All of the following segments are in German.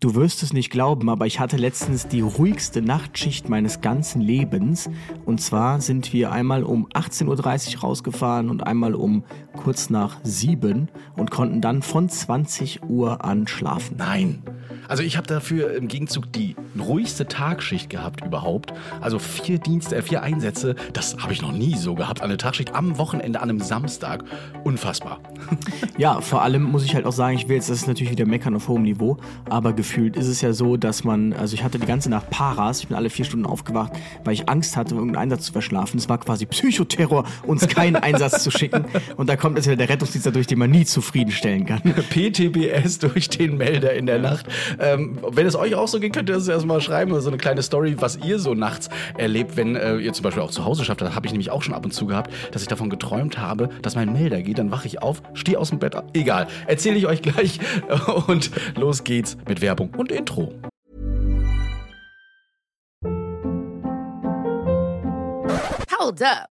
Du wirst es nicht glauben, aber ich hatte letztens die ruhigste Nachtschicht meines ganzen Lebens. Und zwar sind wir einmal um 18.30 Uhr rausgefahren und einmal um kurz nach 7 und konnten dann von 20 Uhr an schlafen. Nein. Also ich habe dafür im Gegenzug die ruhigste Tagschicht gehabt überhaupt. Also vier Dienste, äh, vier Einsätze, das habe ich noch nie so gehabt. Eine Tagschicht am Wochenende, an einem Samstag. Unfassbar. Ja, vor allem muss ich halt auch sagen, ich will jetzt, das ist natürlich wieder meckern auf hohem Niveau, aber gefühlt ist es ja so, dass man, also ich hatte die ganze Nacht Paras, ich bin alle vier Stunden aufgewacht, weil ich Angst hatte, irgendeinen Einsatz zu verschlafen. Es war quasi Psychoterror, uns keinen Einsatz zu schicken. Und da kommt jetzt wieder der Rettungsdienst dadurch, den man nie zufriedenstellen kann. PTBS durch den Melder in der Nacht. Ähm, wenn es euch auch so geht, könnt ihr das erstmal schreiben, so eine kleine Story, was ihr so nachts erlebt, wenn äh, ihr zum Beispiel auch zu Hause schafft. Das habe ich nämlich auch schon ab und zu gehabt, dass ich davon geträumt habe, dass mein Melder geht. Dann wache ich auf, stehe aus dem Bett. Egal, erzähle ich euch gleich. Und los geht's mit Werbung und Intro. Hold up.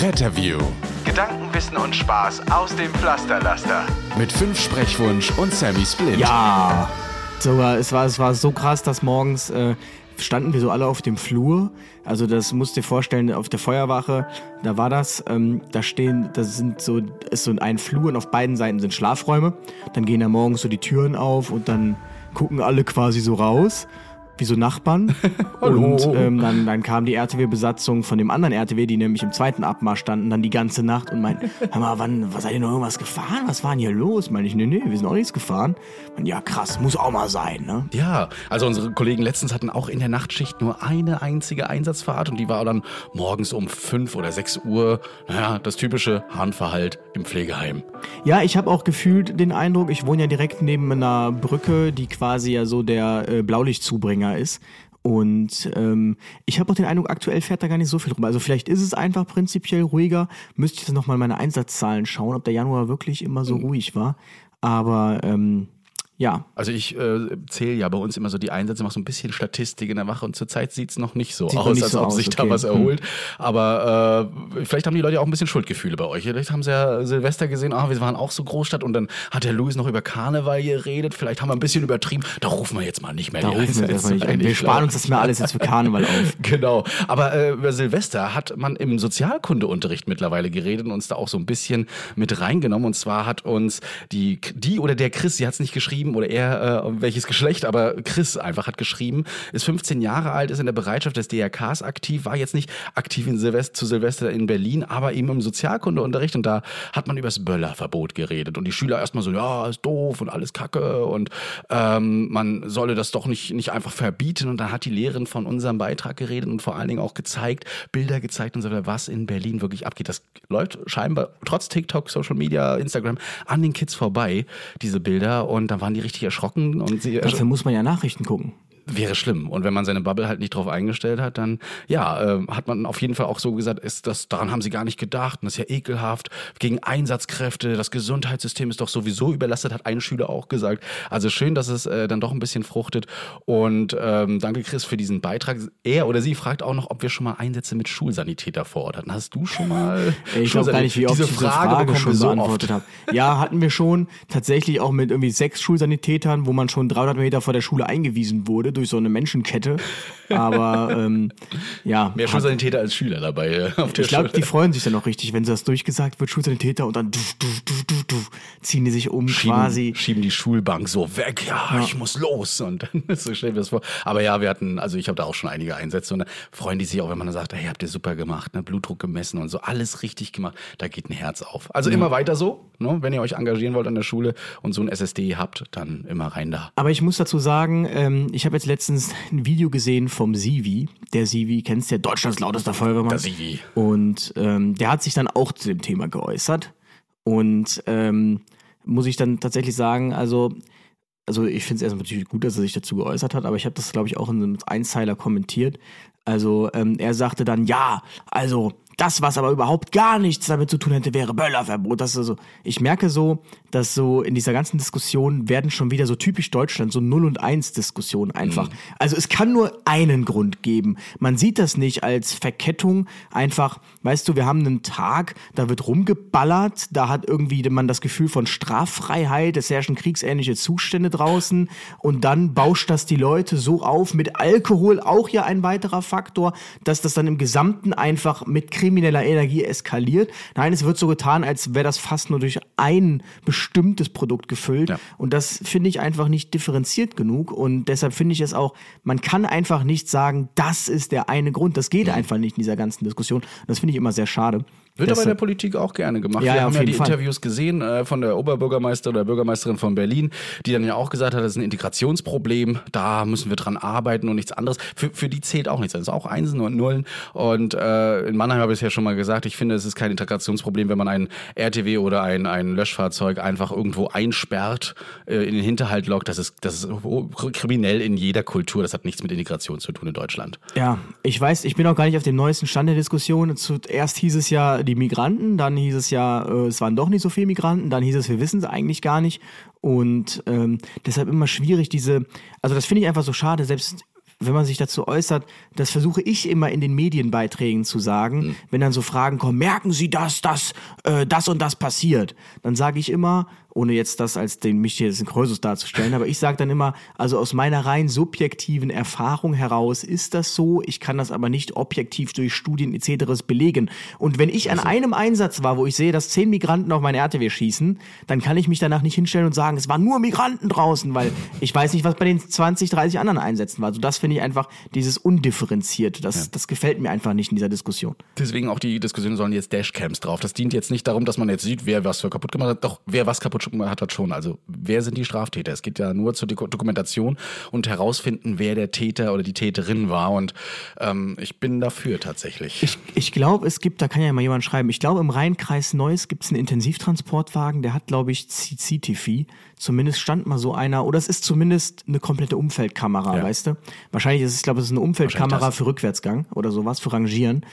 Retterview Gedanken, Wissen und Spaß aus dem Pflasterlaster. mit fünf Sprechwunsch und Sammy Split. Ja, sogar, es war, es war so krass, dass morgens äh, standen wir so alle auf dem Flur. Also das musst du dir vorstellen, auf der Feuerwache, da war das, ähm, da stehen, da sind so, ist so ein Flur und auf beiden Seiten sind Schlafräume. Dann gehen da morgens so die Türen auf und dann gucken alle quasi so raus. Wie so Nachbarn. Und ähm, dann, dann kam die RTW-Besatzung von dem anderen RTW, die nämlich im zweiten Abmarsch standen, dann die ganze Nacht und meinten, hör mal, wann, was seid ihr noch irgendwas gefahren? Was war denn hier los? Meine ich, nee, nee, wir sind auch nichts gefahren. Und ja, krass, muss auch mal sein, ne? Ja, also unsere Kollegen letztens hatten auch in der Nachtschicht nur eine einzige Einsatzfahrt und die war dann morgens um fünf oder sechs Uhr. Naja, das typische Hahnverhalt im Pflegeheim. Ja, ich habe auch gefühlt den Eindruck, ich wohne ja direkt neben einer Brücke, die quasi ja so der äh, Blaulichtzubringer ist. Und ähm, ich habe auch den Eindruck, aktuell fährt da gar nicht so viel rum. Also vielleicht ist es einfach prinzipiell ruhiger. Müsste ich jetzt nochmal meine Einsatzzahlen schauen, ob der Januar wirklich immer so ruhig war. Aber ähm, ja, Also ich äh, zähle ja bei uns immer so die Einsätze, mache so ein bisschen Statistik in der Wache und zurzeit sieht es noch nicht so Sieht aus, nicht als so ob aus, sich da okay. was erholt. Aber äh, vielleicht haben die Leute auch ein bisschen Schuldgefühle bei euch. Vielleicht haben sie ja Silvester gesehen, ah, wir waren auch so Großstadt und dann hat der Louis noch über Karneval geredet. Vielleicht haben wir ein bisschen übertrieben. Da rufen wir jetzt mal nicht mehr da die rufen wir Einsätze erstmal nicht an. Wir sparen uns das mal alles jetzt für Karneval auf. Genau. Aber äh, über Silvester hat man im Sozialkundeunterricht mittlerweile geredet und uns da auch so ein bisschen mit reingenommen. Und zwar hat uns die, die oder der Chris, sie hat es nicht geschrieben oder er, äh, welches Geschlecht, aber Chris einfach hat geschrieben, ist 15 Jahre alt, ist in der Bereitschaft des DRKs aktiv, war jetzt nicht aktiv in Silvester, zu Silvester in Berlin, aber eben im Sozialkundeunterricht und da hat man über das Böllerverbot geredet und die Schüler erstmal so, ja, ist doof und alles kacke und ähm, man solle das doch nicht, nicht einfach verbieten und dann hat die Lehrerin von unserem Beitrag geredet und vor allen Dingen auch gezeigt, Bilder gezeigt und so weiter, was in Berlin wirklich abgeht. Das läuft scheinbar trotz TikTok, Social Media, Instagram an den Kids vorbei, diese Bilder und dann waren die richtig erschrocken und sie Dafür muss man ja Nachrichten gucken. Wäre schlimm. Und wenn man seine Bubble halt nicht drauf eingestellt hat, dann ja, äh, hat man auf jeden Fall auch so gesagt, ist das, daran haben sie gar nicht gedacht. Und das ist ja ekelhaft. Gegen Einsatzkräfte, das Gesundheitssystem ist doch sowieso überlastet, hat ein Schüler auch gesagt. Also schön, dass es äh, dann doch ein bisschen fruchtet. Und ähm, danke, Chris, für diesen Beitrag. Er oder sie fragt auch noch, ob wir schon mal Einsätze mit Schulsanitäter vor Ort hatten. Hast du schon mal? Ich glaube gar nicht, wie oft diese Frage, Frage bekommen schon so beantwortet habe. Ja, hatten wir schon. Tatsächlich auch mit irgendwie sechs Schulsanitätern, wo man schon 300 Meter vor der Schule eingewiesen wurde durch so eine Menschenkette. Aber ähm, ja, Mehr Schulsanitäter als Schüler dabei äh, auf der ich glaube, die freuen sich dann auch richtig, wenn das durchgesagt wird, Schulsanitäter, und dann du, du, du, du, ziehen die sich um quasi. schieben, schieben die Schulbank so weg, ja, ich muss los und dann so stellen wir das vor. Aber ja, wir hatten, also ich habe da auch schon einige Einsätze und da freuen die sich auch, wenn man dann sagt, hey, habt ihr super gemacht, ne, Blutdruck gemessen und so, alles richtig gemacht, da geht ein Herz auf. Also immer weiter so, ne, wenn ihr euch engagieren wollt an der Schule und so ein SSD habt, dann immer rein da. Aber ich muss dazu sagen, ähm, ich habe jetzt letztens ein Video gesehen vom Sivi. Der Sivi, kennst du ja, Deutschlands lautester Feuerwehrmann. Der Sivi. Und ähm, der hat sich dann auch zu dem Thema geäußert. Und ähm, muss ich dann tatsächlich sagen, also also ich finde es erstmal natürlich gut, dass er sich dazu geäußert hat, aber ich habe das, glaube ich, auch in einem Einzeiler kommentiert. Also ähm, er sagte dann, ja, also das, was aber überhaupt gar nichts damit zu tun hätte, wäre Böllerverbot. Das ist also, ich merke so, dass so in dieser ganzen Diskussion werden schon wieder so typisch Deutschland, so Null- und Eins-Diskussionen einfach. Mhm. Also es kann nur einen Grund geben. Man sieht das nicht als Verkettung einfach, weißt du, wir haben einen Tag, da wird rumgeballert, da hat irgendwie man das Gefühl von Straffreiheit, es herrschen kriegsähnliche Zustände draußen und dann bauscht das die Leute so auf, mit Alkohol auch ja ein weiterer Faktor, dass das dann im Gesamten einfach mit krimineller Energie eskaliert. Nein, es wird so getan, als wäre das fast nur durch ein bestimmtes Produkt gefüllt. Ja. Und das finde ich einfach nicht differenziert genug. Und deshalb finde ich es auch, man kann einfach nicht sagen, das ist der eine Grund. Das geht mhm. einfach nicht in dieser ganzen Diskussion. Das finde ich immer sehr schade. Wird aber in der Politik auch gerne gemacht. Ja, Wir haben ja die Fall. Interviews gesehen äh, von der Oberbürgermeister oder Bürgermeisterin von Berlin, die dann ja auch gesagt hat, das ist ein Integrationsproblem, da müssen wir dran arbeiten und nichts anderes. Für, für die zählt auch nichts. Das ist auch Einsen und Nullen. Und äh, in Mannheim habe ich es ja schon mal gesagt, ich finde, es ist kein Integrationsproblem, wenn man ein RTW oder ein, ein Löschfahrzeug einfach irgendwo einsperrt, äh, in den Hinterhalt lockt. Das ist, das ist kriminell in jeder Kultur. Das hat nichts mit Integration zu tun in Deutschland. Ja, ich weiß, ich bin auch gar nicht auf dem neuesten Stand der Diskussion. Zuerst hieß es ja, die Migranten, dann hieß es ja, äh, es waren doch nicht so viele Migranten, dann hieß es, wir wissen es eigentlich gar nicht. Und ähm, deshalb immer schwierig, diese, also das finde ich einfach so schade, selbst wenn man sich dazu äußert, das versuche ich immer in den Medienbeiträgen zu sagen, mhm. wenn dann so Fragen kommen, merken Sie das, das, äh, das und das passiert, dann sage ich immer, ohne jetzt das als den mich hier in Krösus darzustellen, aber ich sage dann immer, also aus meiner rein subjektiven Erfahrung heraus ist das so, ich kann das aber nicht objektiv durch Studien etc. belegen. Und wenn ich an also. einem Einsatz war, wo ich sehe, dass zehn Migranten auf meine RTW schießen, dann kann ich mich danach nicht hinstellen und sagen, es waren nur Migranten draußen, weil ich weiß nicht, was bei den 20, 30 anderen Einsätzen war. Also das finde ich einfach dieses Undifferenzierte, das, ja. das gefällt mir einfach nicht in dieser Diskussion. Deswegen auch die Diskussionen sollen jetzt Dashcams drauf. Das dient jetzt nicht darum, dass man jetzt sieht, wer was für kaputt gemacht hat, doch wer was kaputt hat das schon. Also wer sind die Straftäter? Es geht ja nur zur Dokumentation und herausfinden, wer der Täter oder die Täterin war. Und ähm, ich bin dafür tatsächlich. Ich, ich glaube, es gibt, da kann ja mal jemand schreiben, ich glaube, im Rheinkreis Neuss gibt es einen Intensivtransportwagen, der hat, glaube ich, CCTV. Zumindest stand mal so einer, oder es ist zumindest eine komplette Umfeldkamera, ja. weißt du? Wahrscheinlich ist es, ich glaube, es ist eine Umfeldkamera für Rückwärtsgang oder sowas, für Rangieren.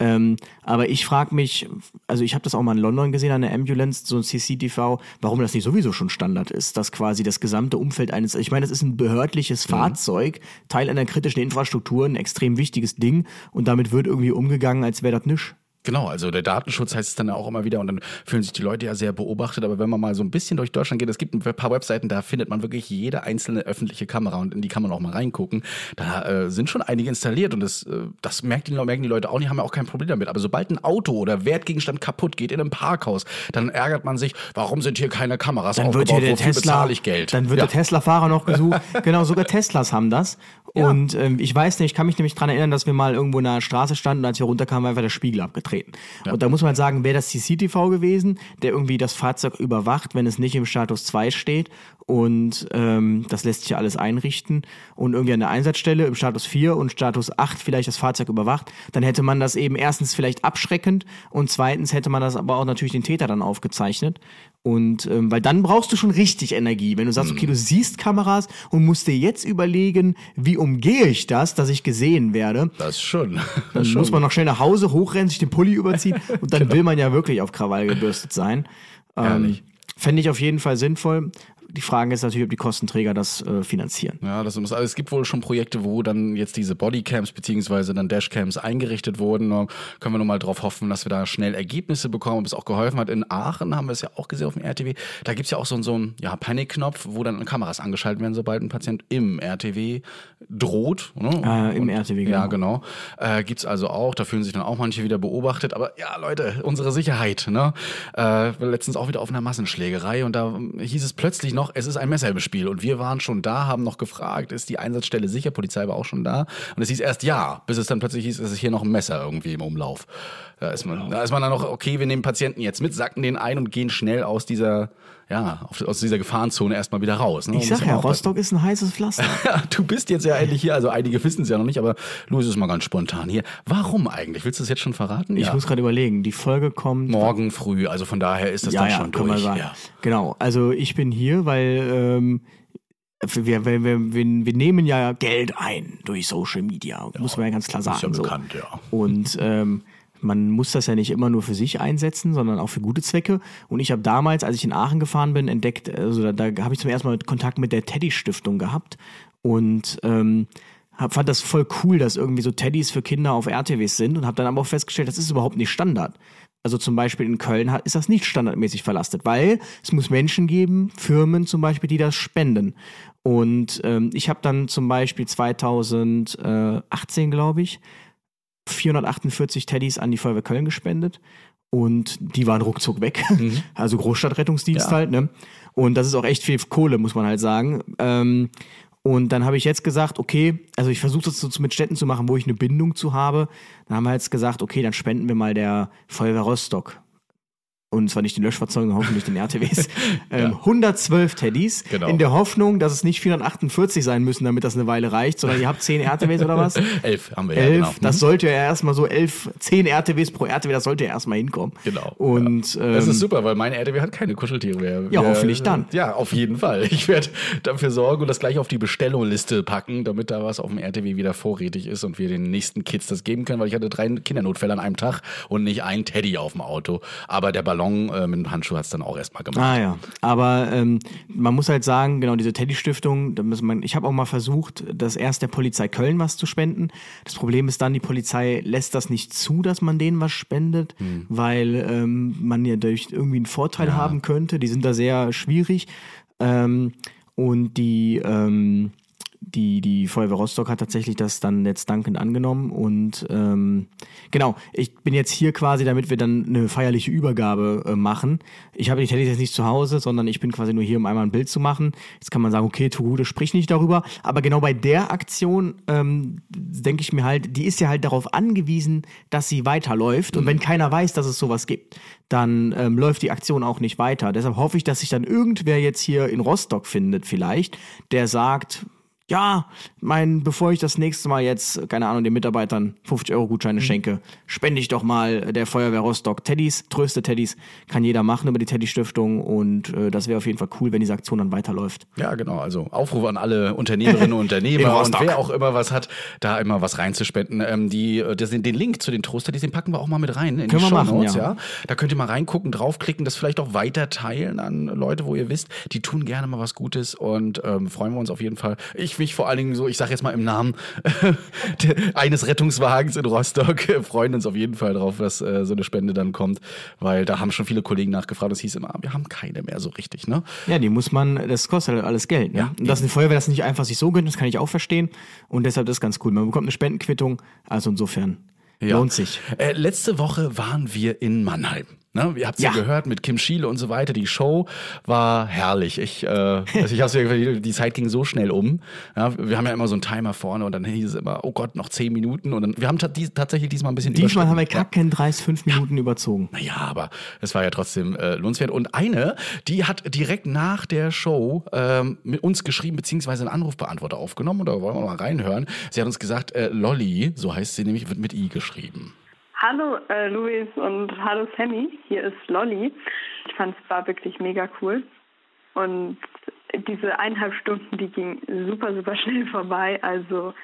Ähm, aber ich frage mich, also ich habe das auch mal in London gesehen an der Ambulance, so ein CCTV, warum das nicht sowieso schon Standard ist, dass quasi das gesamte Umfeld eines, ich meine, das ist ein behördliches mhm. Fahrzeug, Teil einer kritischen Infrastruktur, ein extrem wichtiges Ding und damit wird irgendwie umgegangen, als wäre das nisch. Genau, also der Datenschutz heißt es dann auch immer wieder und dann fühlen sich die Leute ja sehr beobachtet. Aber wenn man mal so ein bisschen durch Deutschland geht, es gibt ein paar Webseiten, da findet man wirklich jede einzelne öffentliche Kamera und in die kann man auch mal reingucken. Da äh, sind schon einige installiert und das, äh, das merken, die, merken die Leute auch nicht, haben ja auch kein Problem damit. Aber sobald ein Auto oder Wertgegenstand kaputt geht in einem Parkhaus, dann ärgert man sich, warum sind hier keine Kameras dann aufgebaut, wird hier der Tesla, ich Geld? Dann wird ja. der Tesla-Fahrer noch gesucht. genau, sogar Teslas haben das. Ja. Und ähm, ich weiß nicht, ich kann mich nämlich daran erinnern, dass wir mal irgendwo in der Straße standen und als wir runterkamen, war einfach der Spiegel abgetreten. Ja. Und da muss man sagen, wäre das CCTV gewesen, der irgendwie das Fahrzeug überwacht, wenn es nicht im Status 2 steht. Und ähm, das lässt sich ja alles einrichten. Und irgendwie an der Einsatzstelle im Status 4 und Status 8 vielleicht das Fahrzeug überwacht, dann hätte man das eben erstens vielleicht abschreckend und zweitens hätte man das aber auch natürlich den Täter dann aufgezeichnet. Und ähm, weil dann brauchst du schon richtig Energie. Wenn du sagst, okay, du mhm. siehst Kameras und musst dir jetzt überlegen, wie umgehe ich das, dass ich gesehen werde. Das schon. Das dann schon. muss man noch schnell nach Hause hochrennen, sich den Pulli überziehen und dann genau. will man ja wirklich auf Krawall gebürstet sein. Ähm, Fände ich auf jeden Fall sinnvoll die Frage ist natürlich, ob die Kostenträger das äh, finanzieren. Ja, das muss, also es gibt wohl schon Projekte, wo dann jetzt diese Bodycams beziehungsweise dann Dashcams eingerichtet wurden. Da können wir nur mal drauf hoffen, dass wir da schnell Ergebnisse bekommen, ob es auch geholfen hat. In Aachen haben wir es ja auch gesehen auf dem RTW. Da gibt es ja auch so, so einen ja, Panikknopf, wo dann Kameras angeschaltet werden, sobald ein Patient im RTW droht. Ne? Äh, Im Und, RTW, genau. Ja, genau. Äh, gibt es also auch. Da fühlen sich dann auch manche wieder beobachtet. Aber ja, Leute, unsere Sicherheit. Ne? Äh, letztens auch wieder auf einer Massenschlägerei und da hieß es plötzlich noch, es ist ein Messer im Spiel. Und wir waren schon da, haben noch gefragt, ist die Einsatzstelle sicher? Polizei war auch schon da. Und es hieß erst ja, bis es dann plötzlich hieß, es ist hier noch ein Messer irgendwie im Umlauf. Da ist man, da ist man dann noch, okay, wir nehmen Patienten jetzt mit, sacken den ein und gehen schnell aus dieser, ja, aus dieser Gefahrenzone erstmal wieder raus. Ne? Ich sag ja, Rostock ist ein heißes Pflaster. du bist jetzt ja endlich hier, also einige wissen es ja noch nicht, aber Louis ist mal ganz spontan hier. Warum eigentlich? Willst du es jetzt schon verraten? Ich ja. muss gerade überlegen, die Folge kommt. Morgen früh, also von daher ist das ja, dann ja, schon durch. Ja. Genau, also ich bin hier, weil ähm, wir, wir, wir, wir, nehmen ja Geld ein durch Social Media, muss man ja ganz klar sagen. ist ja so. bekannt, ja. Und ähm, man muss das ja nicht immer nur für sich einsetzen, sondern auch für gute Zwecke. Und ich habe damals, als ich in Aachen gefahren bin, entdeckt, also da, da habe ich zum ersten Mal Kontakt mit der Teddy-Stiftung gehabt und ähm, hab, fand das voll cool, dass irgendwie so Teddys für Kinder auf RTWs sind und habe dann aber auch festgestellt, das ist überhaupt nicht Standard. Also zum Beispiel in Köln ist das nicht standardmäßig verlastet, weil es muss Menschen geben, Firmen zum Beispiel, die das spenden. Und ähm, ich habe dann zum Beispiel 2018, glaube ich, 448 Teddys an die Feuerwehr Köln gespendet und die waren ruckzuck weg. Also Großstadtrettungsdienst Ja. halt, ne? Und das ist auch echt viel Kohle, muss man halt sagen. Ähm, und dann habe ich jetzt gesagt, okay, also ich versuche das so mit Städten zu machen, wo ich eine Bindung zu habe. Dann haben wir jetzt gesagt, okay, dann spenden wir mal der Feuerwehr Rostock. Und zwar nicht den Löschfahrzeugen, hoffentlich den RTWs. ähm, 112 Teddys. Genau. In der Hoffnung, dass es nicht 448 sein müssen, damit das eine Weile reicht, sondern ihr habt 10 RTWs oder was? Elf haben wir ja, Elf, genau. das sollte ja erstmal so elf, zehn RTWs pro RTW, das sollte ja erstmal hinkommen. Genau. Und ähm, Das ist super, weil meine RTW hat keine Kuscheltiere mehr. Ja, Wir- hoffentlich dann. Ja, auf jeden Fall. Ich werde dafür sorgen und das gleich auf die Bestellungliste packen, damit da was auf dem RTW wieder vorrätig ist und wir den nächsten Kids das geben können, weil ich hatte drei Kindernotfälle an einem Tag und nicht ein Teddy auf dem Auto. Aber der Ballon äh, mit dem Handschuh hat es dann auch erstmal gemacht. Ah ja, aber ähm, man muss halt sagen, genau diese Teddy-Stiftung, da muss man, ich habe auch mal versucht, das erst der Polizei Köln was zu spenden. Das Problem ist dann, die Polizei lässt das nicht zu, dass man denen was spendet, weil ähm, man ja durch irgendwie einen Vorteil haben könnte. Die sind da sehr schwierig. Ähm, und die, ähm, die, die Feuerwehr Rostock hat tatsächlich das dann jetzt dankend angenommen. Und ähm, genau, ich bin jetzt hier quasi, damit wir dann eine feierliche Übergabe äh, machen. Ich habe die Teddys jetzt nicht zu Hause, sondern ich bin quasi nur hier, um einmal ein Bild zu machen. Jetzt kann man sagen, okay, Tugude, sprich nicht darüber. Aber genau bei der Aktion ähm, denke ich mir halt, die ist ja halt darauf angewiesen, dass sie weiterläuft. Und wenn keiner weiß, dass es sowas gibt, dann ähm, läuft die Aktion auch nicht weiter. Deshalb hoffe ich, dass sich dann irgendwer jetzt hier in Rostock findet, vielleicht, der sagt, ja, mein, bevor ich das nächste Mal jetzt, keine Ahnung, den Mitarbeitern 50 Euro Gutscheine schenke, spende ich doch mal der Feuerwehr Rostock Teddys, tröste Teddys, kann jeder machen über die Teddy Stiftung und äh, das wäre auf jeden Fall cool, wenn diese Aktion dann weiterläuft. Ja, genau. Also Aufruf an alle Unternehmerinnen und Unternehmer und wer auch immer was hat, da immer was reinzuspenden. Ähm, die, äh, das, den Link zu den Toaster, den packen wir auch mal mit rein in Können die wir machen, Shownotes, ja. ja. Da könnt ihr mal reingucken, draufklicken, das vielleicht auch weiter teilen an Leute, wo ihr wisst, die tun gerne mal was Gutes und ähm, freuen wir uns auf jeden Fall. Ich mich vor allen Dingen so, ich sage jetzt mal im Namen eines Rettungswagens in Rostock, freuen uns auf jeden Fall drauf, dass äh, so eine Spende dann kommt, weil da haben schon viele Kollegen nachgefragt. Es hieß immer, wir haben keine mehr so richtig, ne? Ja, die muss man, das kostet halt alles Geld. Ne? Ja, und dass eine Feuerwehr das nicht einfach sich so gönnt, das kann ich auch verstehen. Und deshalb ist das ganz cool. Man bekommt eine Spendenquittung, also insofern lohnt sich. Äh, letzte Woche waren wir in Mannheim. Ne? Ihr habt es ja. Ja. gehört mit Kim Schiele und so weiter. Die Show war herrlich. Ich, äh, also ich hab's ja, die Zeit ging so schnell um. Ja, wir haben ja immer so einen Timer vorne und dann hieß es immer, oh Gott, noch zehn Minuten. Und dann, wir haben tatsächlich diesmal ein bisschen Diesmal haben wir überschritten. kacken 30, 5 Minuten überzogen. Naja, aber es war ja trotzdem äh, lohnenswert. Und eine, die hat direkt nach der Show ähm, mit uns geschrieben, beziehungsweise einen Anrufbeantworter aufgenommen. Und da wollen wir mal reinhören. Sie hat uns gesagt, äh, Lolly, so heißt sie nämlich, wird mit I geschrieben. Hallo äh, Luis und hallo Sammy, hier ist Lolly. Ich fand es war wirklich mega cool. Und diese eineinhalb Stunden, die ging super, super schnell vorbei. Also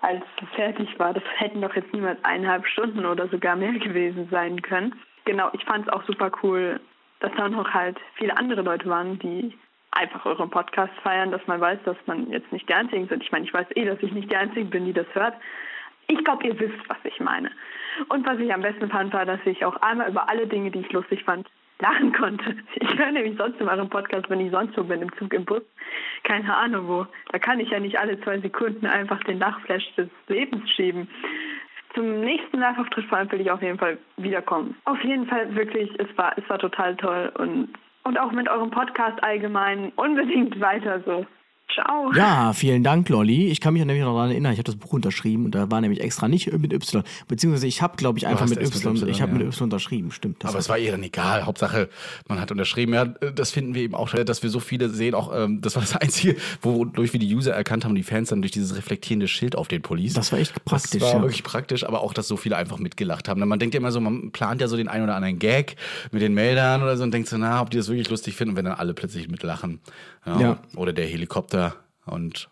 als es fertig war, das hätten doch jetzt niemals eineinhalb Stunden oder sogar mehr gewesen sein können. Genau, ich fand es auch super cool, dass da noch halt viele andere Leute waren, die einfach euren Podcast feiern, dass man weiß, dass man jetzt nicht die Einzigen sind. Ich meine, ich weiß eh, dass ich nicht die Einzige bin, die das hört. Ich glaube, ihr wisst, was ich meine. Und was ich am besten fand, war, dass ich auch einmal über alle Dinge, die ich lustig fand, lachen konnte. Ich höre nämlich sonst in eurem Podcast, wenn ich sonst so bin, im Zug, im Bus, keine Ahnung wo. Da kann ich ja nicht alle zwei Sekunden einfach den Lachflash des Lebens schieben. Zum nächsten Live-Auftritt vor allem will ich auf jeden Fall wiederkommen. Auf jeden Fall wirklich, es war, es war total toll und, und auch mit eurem Podcast allgemein unbedingt weiter so. Ciao. Ja, vielen Dank, Lolly. Ich kann mich nämlich noch daran erinnern, ich habe das Buch unterschrieben und da war nämlich extra nicht mit Y. Beziehungsweise ich habe, glaube ich, einfach mit erst mit Y. Y, ich habe ja. mit Y unterschrieben, stimmt. Das Aber es war ihr dann egal. Hauptsache, man hat unterschrieben. Ja, das finden wir eben auch, dass wir so viele sehen. Auch ähm, das war das Einzige, wodurch wir die User erkannt haben, die Fans dann durch dieses reflektierende Schild auf den Police. Das war echt praktisch, Das war ja. wirklich praktisch, aber auch, dass so viele einfach mitgelacht haben. Man denkt ja immer so, man plant ja so den einen oder anderen Gag mit den Meldern oder so und denkt so, na, ob die das wirklich lustig finden. Und wenn dann alle plötzlich mitlachen. Ja. Ja. Oder der Helikopter und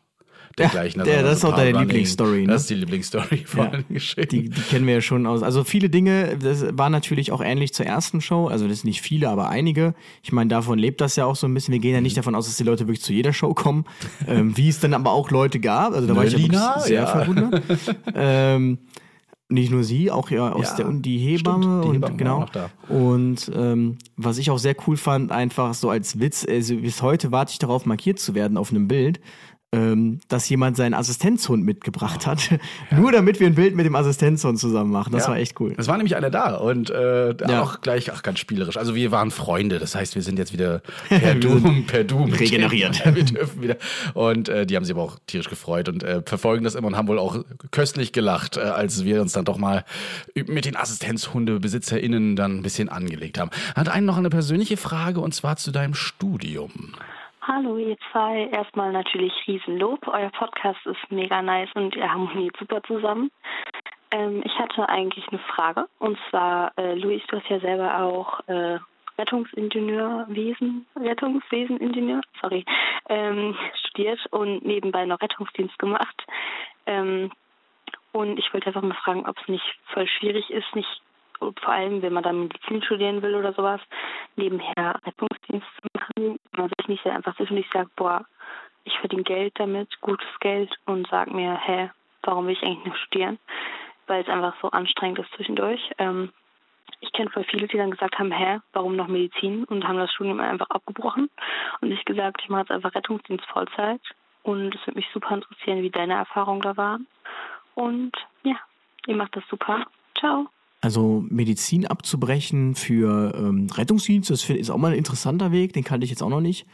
dergleichen. der- Also das ist auch deine Lieblingsstory, ne? Das ist die Lieblingsstory von Ja. den Geschichten. Die, die kennen wir ja schon aus. Also viele Dinge, das war natürlich auch ähnlich zur ersten Show. Also das sind nicht viele, aber einige. Ich meine, davon lebt das ja auch so ein bisschen. Wir gehen ja Mhm. nicht davon aus, dass die Leute wirklich zu jeder Show kommen. ähm, wie es dann aber auch Leute gab. Also da war ich ja Lina, sehr ja. verwundert. ähm, nicht nur sie, auch ja aus Ja, der und die Hebamme stimmt, die und Hebamme war genau. Und ähm, was ich auch sehr cool fand, einfach so als Witz, also bis heute warte ich darauf, markiert zu werden auf einem Bild, ähm, dass jemand seinen Assistenzhund mitgebracht hat. Nur damit wir ein Bild mit dem Assistenzhund zusammen machen. Das Ja. war echt cool. Es war nämlich einer da und äh, Ja. auch gleich ach, ganz spielerisch. Also wir waren Freunde, das heißt, wir sind jetzt wieder per Doom, per Doom regeneriert. Ja, wir dürfen wieder. Und äh, die haben sich aber auch tierisch gefreut und äh, verfolgen das immer und haben wohl auch köstlich gelacht, äh, als wir uns dann doch mal mit den AssistenzhundebesitzerInnen dann ein bisschen angelegt haben. Hat einen noch eine persönliche Frage und zwar zu deinem Studium. Hallo, ihr zwei. Erstmal natürlich Riesenlob. Euer Podcast ist mega nice und ihr harmoniert super zusammen. Ähm, ich hatte eigentlich eine Frage. Und zwar, äh, Luis, du hast ja selber auch äh, Rettungsingenieurwesen, Rettungsweseningenieur, sorry, ähm, studiert und nebenbei noch Rettungsdienst gemacht. Ähm, und ich wollte einfach mal fragen, ob es nicht voll schwierig ist, nicht vor allem, wenn man dann Medizin studieren will oder sowas, nebenher Rettungsdienst zu machen. Man sich nicht einfach zwischendurch sagt, boah, ich verdiene Geld damit, gutes Geld und sag mir, hä, warum will ich eigentlich noch studieren? Weil es einfach so anstrengend ist zwischendurch. Ähm, ich kenne voll viele, die dann gesagt haben, hä, warum noch Medizin? Und haben das Studium einfach abgebrochen. Und ich gesagt, ich mache jetzt einfach Rettungsdienst Vollzeit. Und es würde mich super interessieren, wie deine Erfahrungen da waren. Und ja, ihr macht das super. Ciao. Also Medizin abzubrechen für ähm, Rettungsdienst, das ist auch mal ein interessanter Weg, den kannte ich jetzt auch noch nicht.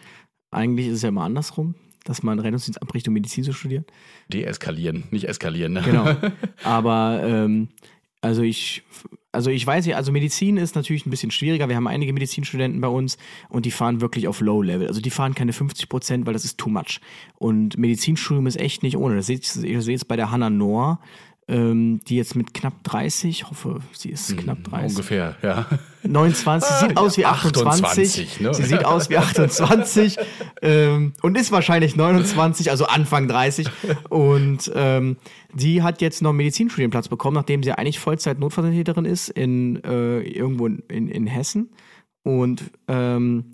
Eigentlich ist es ja immer andersrum, dass man Rettungsdienst abbricht, um Medizin zu studieren. Deeskalieren, nicht eskalieren. Ne? Genau. Aber ähm, also ich, also ich weiß ja, also Medizin ist natürlich ein bisschen schwieriger. Wir haben einige Medizinstudenten bei uns und die fahren wirklich auf Low Level. Also die fahren keine 50 Prozent, weil das ist too much. Und Medizinstudium ist echt nicht ohne. Das seht ihr seht es bei der Hannah Noor, ähm, die jetzt mit knapp 30, ich hoffe, sie ist knapp 30. Ungefähr, ja. 29, sie sieht Ah, aus wie ja, 28. 28, ne? Sie sieht aus wie 28 ähm, und ist wahrscheinlich 29, also Anfang 30. Und ähm, die hat jetzt noch einen Medizinstudienplatz bekommen, nachdem sie eigentlich Vollzeit-Notfallsanitäterin ist in äh, irgendwo in, in, in Hessen. Und ähm,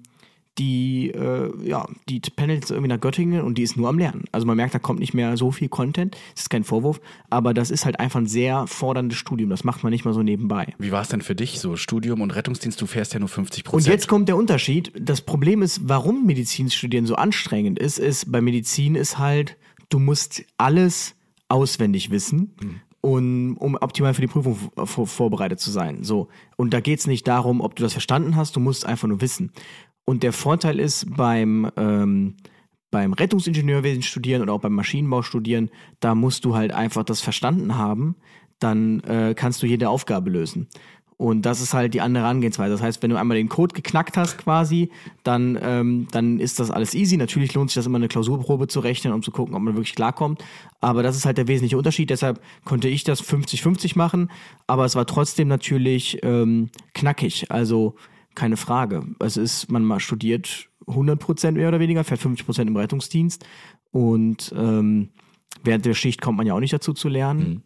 die, äh, ja, die pendelt jetzt irgendwie nach Göttingen und die ist nur am Lernen. Also man merkt, da kommt nicht mehr so viel Content. Das ist kein Vorwurf, aber das ist halt einfach ein sehr forderndes Studium. Das macht man nicht mal so nebenbei. Wie war es denn für dich, so Studium und Rettungsdienst? Du fährst ja nur 50 Prozent. Und jetzt kommt der Unterschied. Das Problem ist, warum Medizin studieren so anstrengend ist, ist, bei Medizin ist halt, du musst alles auswendig wissen. Und, um optimal für die Prüfung vor, vorbereitet zu sein. So. Und da geht es nicht darum, ob du das verstanden hast, du musst einfach nur wissen. Und der Vorteil ist beim, ähm, beim Rettungsingenieurwesen studieren oder auch beim Maschinenbau studieren, da musst du halt einfach das verstanden haben, dann äh, kannst du jede Aufgabe lösen. Und das ist halt die andere Herangehensweise. Das heißt, wenn du einmal den Code geknackt hast quasi, dann, ähm, dann ist das alles easy. Natürlich lohnt sich das immer eine Klausurprobe zu rechnen, um zu gucken, ob man wirklich klarkommt. Aber das ist halt der wesentliche Unterschied. Deshalb konnte ich das 50-50 machen, aber es war trotzdem natürlich ähm, knackig. Also keine Frage. Es ist, man mal studiert 100% mehr oder weniger, fährt 50% im Rettungsdienst und ähm, während der Schicht kommt man ja auch nicht dazu zu lernen.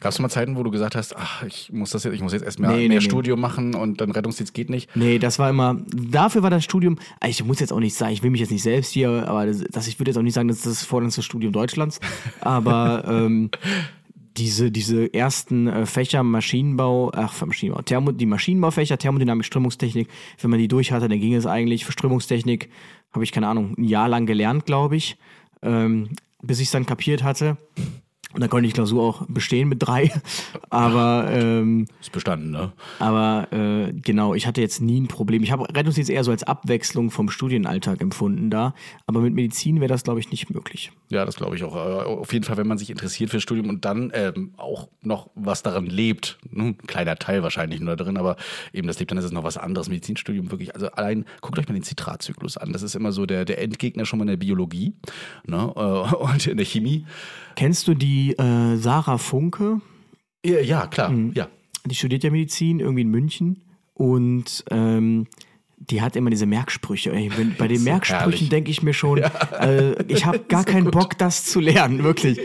Gab es mal Zeiten, wo du gesagt hast, ach, ich muss das jetzt, ich muss jetzt erst mehr, Nee, mehr nee, nee. Studium machen und dann Rettungsdienst geht nicht? Nee, das war immer, dafür war das Studium, ich muss jetzt auch nicht sagen, ich will mich jetzt nicht selbst hier, aber das, das, ich würde jetzt auch nicht sagen, das ist das forderndste Studium Deutschlands, aber ähm, diese, diese ersten äh, Fächer Maschinenbau, ach, Maschinenbau, Thermo, die Maschinenbaufächer, Thermodynamik, Strömungstechnik, wenn man die durch hatte, dann ging es eigentlich. Für Strömungstechnik habe ich, keine Ahnung, ein Jahr lang gelernt, glaube ich, ähm, bis ich es dann kapiert hatte. Und dann konnte ich Klausur auch bestehen mit drei. Aber ähm, Ist bestanden, ne? aber äh, genau, ich hatte jetzt nie ein Problem. Ich habe Rettungsdienst eher so als Abwechslung vom Studienalltag empfunden da. Aber mit Medizin wäre das, glaube ich, nicht möglich. Ja, das glaube ich auch. Auf jeden Fall, wenn man sich interessiert für Studium und dann ähm, auch noch was daran lebt. Ne? Ein kleiner Teil wahrscheinlich nur da drin, aber eben das lebt, dann ist es noch was anderes. Medizinstudium wirklich. Also allein, guckt euch mal den Zitratzyklus an. Das ist immer so der, der Endgegner schon mal in der Biologie ne? äh, und in der Chemie. Kennst du die äh, Sarah Funke? Ja, ja klar. Mhm. Ja. Die studiert ja Medizin irgendwie in München. Und ähm, die hat immer diese Merksprüche. Bei den So Merksprüchen denke ich mir schon, äh, ich habe gar keinen Bock, das zu lernen, wirklich.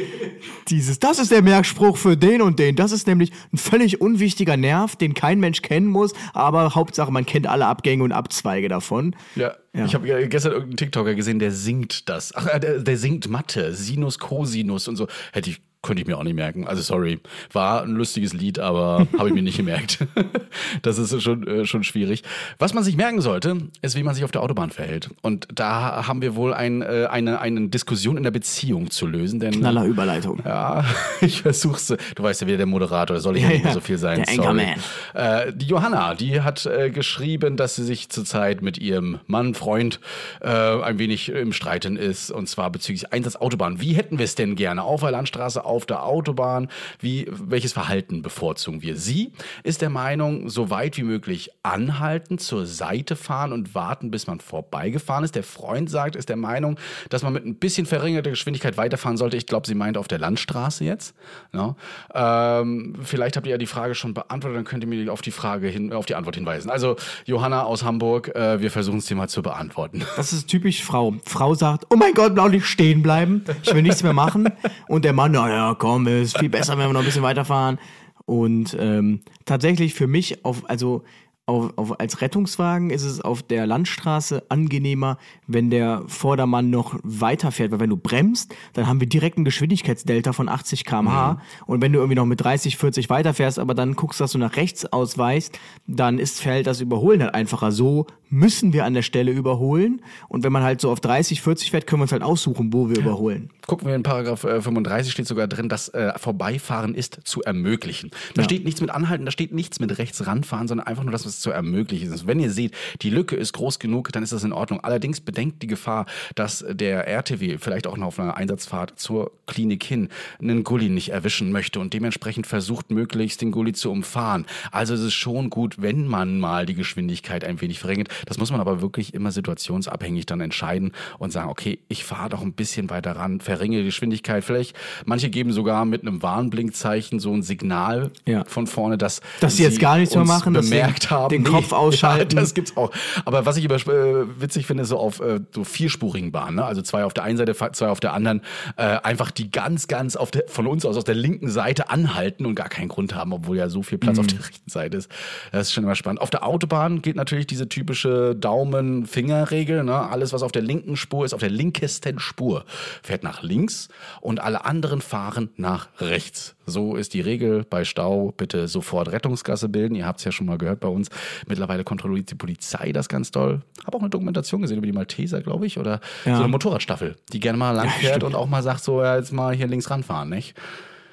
Dieses, das ist der Merkspruch für den und den. Das ist nämlich ein völlig unwichtiger Nerv, den kein Mensch kennen muss, aber Hauptsache, man kennt alle Abgänge und Abzweige davon. Ja. Ja. Ich habe gestern irgendeinen TikToker gesehen, der singt das. Ach, äh, der, der singt Mathe, Sinus, Cosinus und so. Hätte ich könnte ich mir auch nicht merken. Also sorry, war ein lustiges Lied, aber habe ich mir nicht gemerkt. das ist schon äh, schon schwierig. Was man sich merken sollte, ist, wie man sich auf der Autobahn verhält. Und da haben wir wohl ein, äh, eine eine Diskussion in der Beziehung zu lösen, denn Knaller Überleitung. ja, ich versuch's. Du weißt ja wieder der Moderator, soll ich ja, nicht mehr ja. so viel sein. Der sorry. Äh, die Johanna, die hat äh, geschrieben, dass sie sich zurzeit mit ihrem Mann, Freund, äh, ein wenig im Streiten ist. Und zwar bezüglich Einsatz Autobahn. Wie hätten wir es denn gerne? Auf der Landstraße, auf der Autobahn? Wie, welches Verhalten bevorzugen wir? Sie ist der Meinung, so weit wie möglich anhalten, zur Seite fahren und warten, bis man vorbeigefahren ist. Der Freund sagt, ist der Meinung, dass man mit ein bisschen verringerter Geschwindigkeit weiterfahren sollte. Ich glaube, sie meint auf der Landstraße jetzt. Ja. Ähm, vielleicht habt ihr ja die Frage schon beantwortet, dann könnt ihr mir auf die Frage hin, auf die Antwort hinweisen. Also Johanna aus Hamburg, äh, wir versuchen es dir mal zu beantworten. Das ist typisch Frau. Frau sagt, oh mein Gott, Blaulicht stehen bleiben. Ich will nichts mehr machen. Und der Mann, naja, komm, ist viel besser, wenn wir noch ein bisschen weiterfahren. Und ähm, tatsächlich für mich, auf, also auf, auf, als Rettungswagen ist es auf der Landstraße angenehmer, wenn der Vordermann noch weiterfährt. Weil wenn du bremst, dann haben wir direkt einen Geschwindigkeitsdelta von 80 km/h. Und wenn du irgendwie noch mit 30, 40 weiterfährst, aber dann guckst, dass du nach rechts ausweichst, dann ist fällt das Überholen halt einfacher. So müssen wir an der Stelle überholen. Und wenn man halt so auf 30, 40 fährt, können wir uns halt aussuchen, wo wir überholen. Gucken wir in Paragraph äh, 35 steht sogar drin, dass äh, Vorbeifahren ist zu ermöglichen. Da Ja. steht nichts mit Anhalten, da steht nichts mit rechts ranfahren, sondern einfach nur, dass zu ermöglichen ist. Wenn ihr seht, die Lücke ist groß genug, dann ist das in Ordnung. Allerdings bedenkt die Gefahr, dass der RTW vielleicht auch noch auf einer Einsatzfahrt zur Klinik hin einen Gully nicht erwischen möchte und dementsprechend versucht, möglichst den Gully zu umfahren. Also es ist schon gut, wenn man mal die Geschwindigkeit ein wenig verringert. Das muss man aber wirklich immer situationsabhängig dann entscheiden und sagen, okay, ich fahre doch ein bisschen weiter ran, verringere die Geschwindigkeit. Vielleicht, manche geben sogar mit einem Warnblinkzeichen so ein Signal Ja. von vorne, dass, Dass sie jetzt gar nichts mehr machen, bemerkt haben. Den Kopf ausschalten. Ja, das gibt's auch. Aber was ich über, äh, witzig finde, ist so auf äh, so vierspurigen Bahnen, ne? also zwei auf der einen Seite, zwei auf der anderen, äh, einfach die ganz, ganz auf der, von uns aus aus der linken Seite anhalten und gar keinen Grund haben, obwohl ja so viel Platz auf Mhm. der rechten Seite ist. Das ist schon immer spannend. Auf der Autobahn gilt natürlich diese typische Daumen-Finger-Regel. Ne? Alles, was auf der linken Spur ist, auf der linkesten Spur, fährt nach links und alle anderen fahren nach rechts. So ist die Regel bei Stau. Bitte sofort Rettungsgasse bilden. Ihr habt es ja schon mal gehört bei uns. Mittlerweile kontrolliert die Polizei das ganz doll. Habe auch eine Dokumentation gesehen über die Malteser, glaube ich, oder Ja. so eine Motorradstaffel, die gerne mal lang fährt und auch mal sagt, so ja, jetzt mal hier links ranfahren, nicht?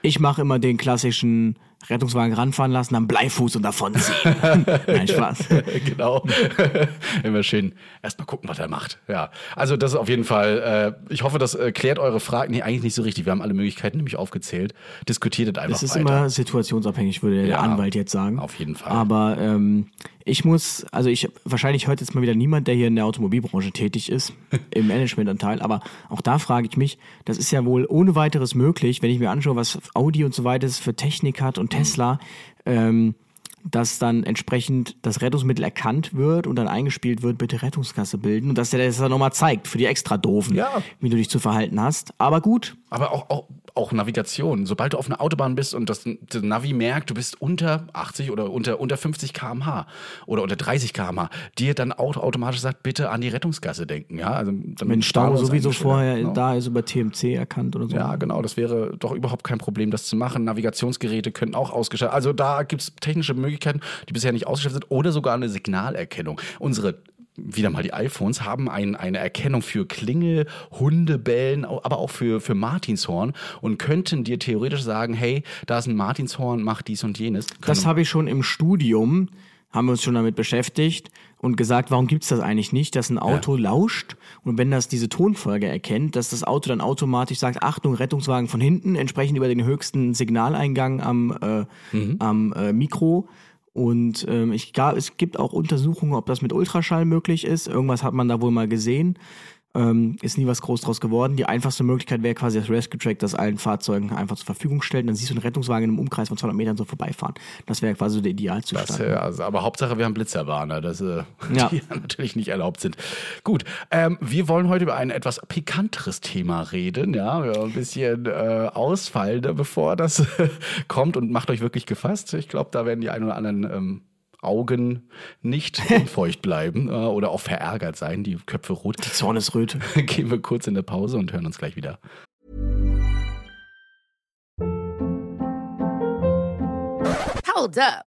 Ich mache immer den klassischen Rettungswagen ranfahren lassen, dann Bleifuß und davonziehen. Nein, Spaß. genau. Immer schön erstmal gucken, was er macht. Ja. Also das ist auf jeden Fall, äh, ich hoffe, das äh, klärt eure Fragen. Nee, eigentlich nicht so richtig. Wir haben alle Möglichkeiten nämlich aufgezählt. Diskutiert es einfach Es ist weiter. immer situationsabhängig, würde der Ja, Anwalt jetzt sagen. auf jeden Fall. Aber ähm, ich muss, also ich, wahrscheinlich hört jetzt mal wieder niemand, der hier in der Automobilbranche tätig ist, im Managementanteil, aber auch da frage ich mich, das ist ja wohl ohne weiteres möglich, wenn ich mir anschaue, was Audi und so weiter für Technik hat und Tesla, ähm, dass dann entsprechend das Rettungsmittel erkannt wird und dann eingespielt wird, bitte Rettungskasse bilden und dass der das dann nochmal zeigt für die extra doofen, Ja. wie du dich zu verhalten hast. Aber gut, Aber auch, auch, auch Navigation. Sobald du auf einer Autobahn bist und das, das Navi merkt, du bist unter 80 oder unter, unter 50 km/h oder unter 30 km/h, dir dann auch automatisch sagt, bitte an die Rettungsgasse denken. Ja? Also, wenn Stau sowieso vorher ja. da ist, über TMC erkannt oder so. Ja, genau. Das wäre doch überhaupt kein Problem, das zu machen. Navigationsgeräte könnten auch ausgeschaltet. Also da gibt es technische Möglichkeiten, die bisher nicht ausgeschaltet sind oder sogar eine Signalerkennung. Unsere wieder mal die iPhones haben ein, eine Erkennung für Klingel, Hundebellen, aber auch für, für Martinshorn und könnten dir theoretisch sagen, hey, da ist ein Martinshorn, mach dies und jenes. Das Können- habe ich schon im Studium, haben wir uns schon damit beschäftigt und gesagt, warum gibt es das eigentlich nicht, dass ein Auto lauscht und wenn das diese Tonfolge erkennt, dass das Auto dann automatisch sagt, Achtung, Rettungswagen von hinten, entsprechend über den höchsten Signaleingang am, äh, am äh, Mikro. Und ähm, ich gab, es gibt auch Untersuchungen, ob das mit Ultraschall möglich ist. Irgendwas hat man da wohl mal gesehen. Ähm, ist nie was groß draus geworden. Die einfachste Möglichkeit wäre quasi das Rescue Track, das allen Fahrzeugen einfach zur Verfügung stellt. Dann siehst du einen Rettungswagen im Umkreis von 200 Metern so vorbeifahren. Das wäre quasi so der Idealzustand. Das, äh, also, aber Hauptsache, wir haben Blitzerwarner, dass, äh, Ja. die natürlich nicht erlaubt sind. Gut, ähm, wir wollen heute über ein etwas pikanteres Thema reden. Ja, ein bisschen äh, ausfallen, ne, bevor das kommt und macht euch wirklich gefasst. Ich glaube, da werden die ein oder anderen ähm, Augen nicht unfeucht bleiben äh, oder auch verärgert sein, die Köpfe rot. Die Zornesröte. Gehen wir kurz in eine Pause und hören uns gleich wieder. Hold up.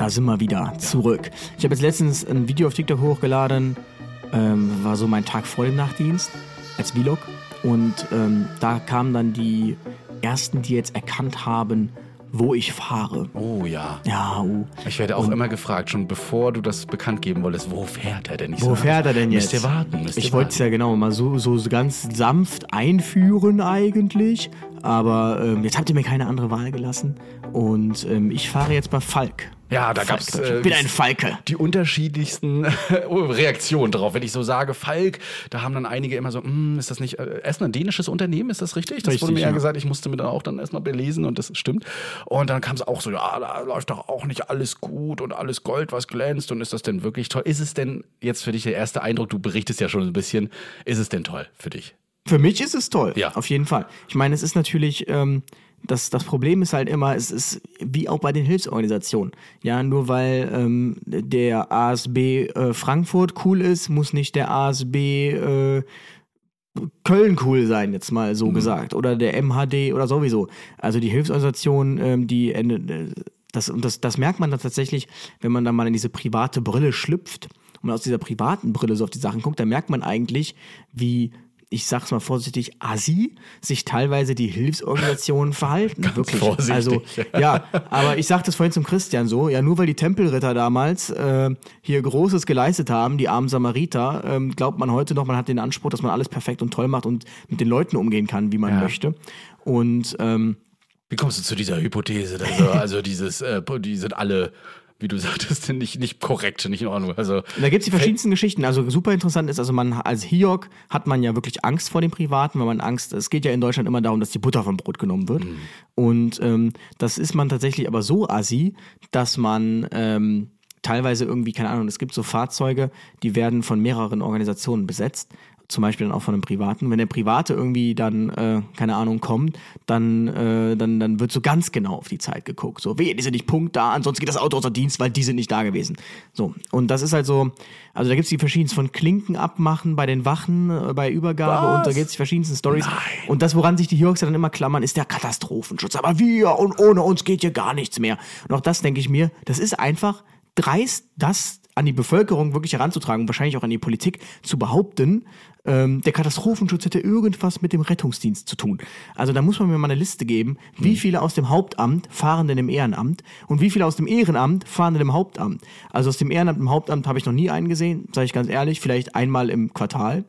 Da sind wir wieder zurück. Ich habe jetzt letztens ein Video auf TikTok hochgeladen. Ähm, war so mein Tag vor dem Nachtdienst als Vlog. Und ähm, da kamen dann die ersten, die jetzt erkannt haben, wo ich fahre. Oh ja. Ja, uh. Ich werde auch immer gefragt, schon bevor du das bekannt geben wolltest, wo fährt er denn? Ich Wo so, fährt er denn jetzt? Müsst ihr warten. Müsst ich wollte es ja genau mal so, so ganz sanft einführen eigentlich. Aber ähm, jetzt habt ihr mir keine andere Wahl gelassen. Und ähm, ich fahre jetzt bei Falk. Ja, da gab's, Leute. äh, Ich bin ein Falke. die unterschiedlichsten Reaktionen drauf. Wenn ich so sage, Falk, da haben dann einige immer so, "Hm, ist das nicht äh, erstmal ein dänisches Unternehmen, ist das richtig? Das Richtig, wurde mir ja ja. gesagt, ich musste mir dann auch dann erstmal belesen und das stimmt. Und dann kam es auch so, ja, da läuft doch auch nicht alles gut und alles Gold, was glänzt und ist das denn wirklich toll? Ist es denn jetzt für dich der erste Eindruck, du berichtest ja schon ein bisschen, ist es denn toll für dich? Für mich ist es toll. Ja. Auf jeden Fall. Ich meine, es ist natürlich, ähm, das, das Problem ist halt immer, es ist wie auch bei den Hilfsorganisationen. Ja, nur weil ähm, der ASB äh, Frankfurt cool ist, muss nicht der ASB äh, Köln cool sein, jetzt mal so gesagt. Oder der MHD oder sowieso. Also die Hilfsorganisationen, ähm, die Ende, das, und das, das merkt man dann tatsächlich, wenn man dann mal in diese private Brille schlüpft und man aus dieser privaten Brille so auf die Sachen guckt, dann merkt man eigentlich, wie ich sag's mal vorsichtig, assi sich teilweise die Hilfsorganisationen verhalten. Wirklich. vorsichtig. Also, ja, aber ich sagte es vorhin zum Christian so, ja, nur weil die Tempelritter damals äh, hier Großes geleistet haben, die armen Samariter, ähm, glaubt man heute noch, man hat den Anspruch, dass man alles perfekt und toll macht und mit den Leuten umgehen kann, wie man Ja. möchte. Und ähm, Wie kommst du zu dieser Hypothese? Also, also dieses, äh, die sind alle, wie du sagtest, nicht, nicht korrekt, nicht in Ordnung. Also, Da gibt es die verschiedensten Geschichten. Also super interessant ist, also man als Hiok hat man ja wirklich Angst vor dem Privaten, weil man Angst, es geht ja in Deutschland immer darum, dass die Butter vom Brot genommen wird. Und ähm, das ist man tatsächlich aber so assi, dass man ähm, teilweise irgendwie, keine Ahnung, es gibt so Fahrzeuge, die werden von mehreren Organisationen besetzt. Zum Beispiel dann auch von einem Privaten. Wenn der Private irgendwie dann, äh, keine Ahnung, kommt, dann, äh, dann, dann wird so ganz genau auf die Zeit geguckt. So, wehe, die sind nicht Punkt da, ansonsten geht das Auto außer Dienst, weil die sind nicht da gewesen. So, und das ist halt so, also da gibt's die verschiedensten von Klinken abmachen bei den Wachen, äh, bei Übergabe und da gibt's die verschiedensten Stories. Und das, woran sich die Hioks dann immer klammern, ist der Katastrophenschutz. Aber wir und ohne uns geht hier gar nichts mehr. Und auch das denke ich mir, das ist einfach dreist, das an die Bevölkerung wirklich heranzutragen und wahrscheinlich auch an die Politik zu behaupten, ähm, der Katastrophenschutz hätte irgendwas mit dem Rettungsdienst zu tun. Also da muss man mir mal eine Liste geben, wie viele aus dem Hauptamt fahren denn im Ehrenamt und wie viele aus dem Ehrenamt fahren denn im Hauptamt. Also aus dem Ehrenamt im Hauptamt habe ich noch nie einen gesehen, sage ich ganz ehrlich, vielleicht einmal im Quartal.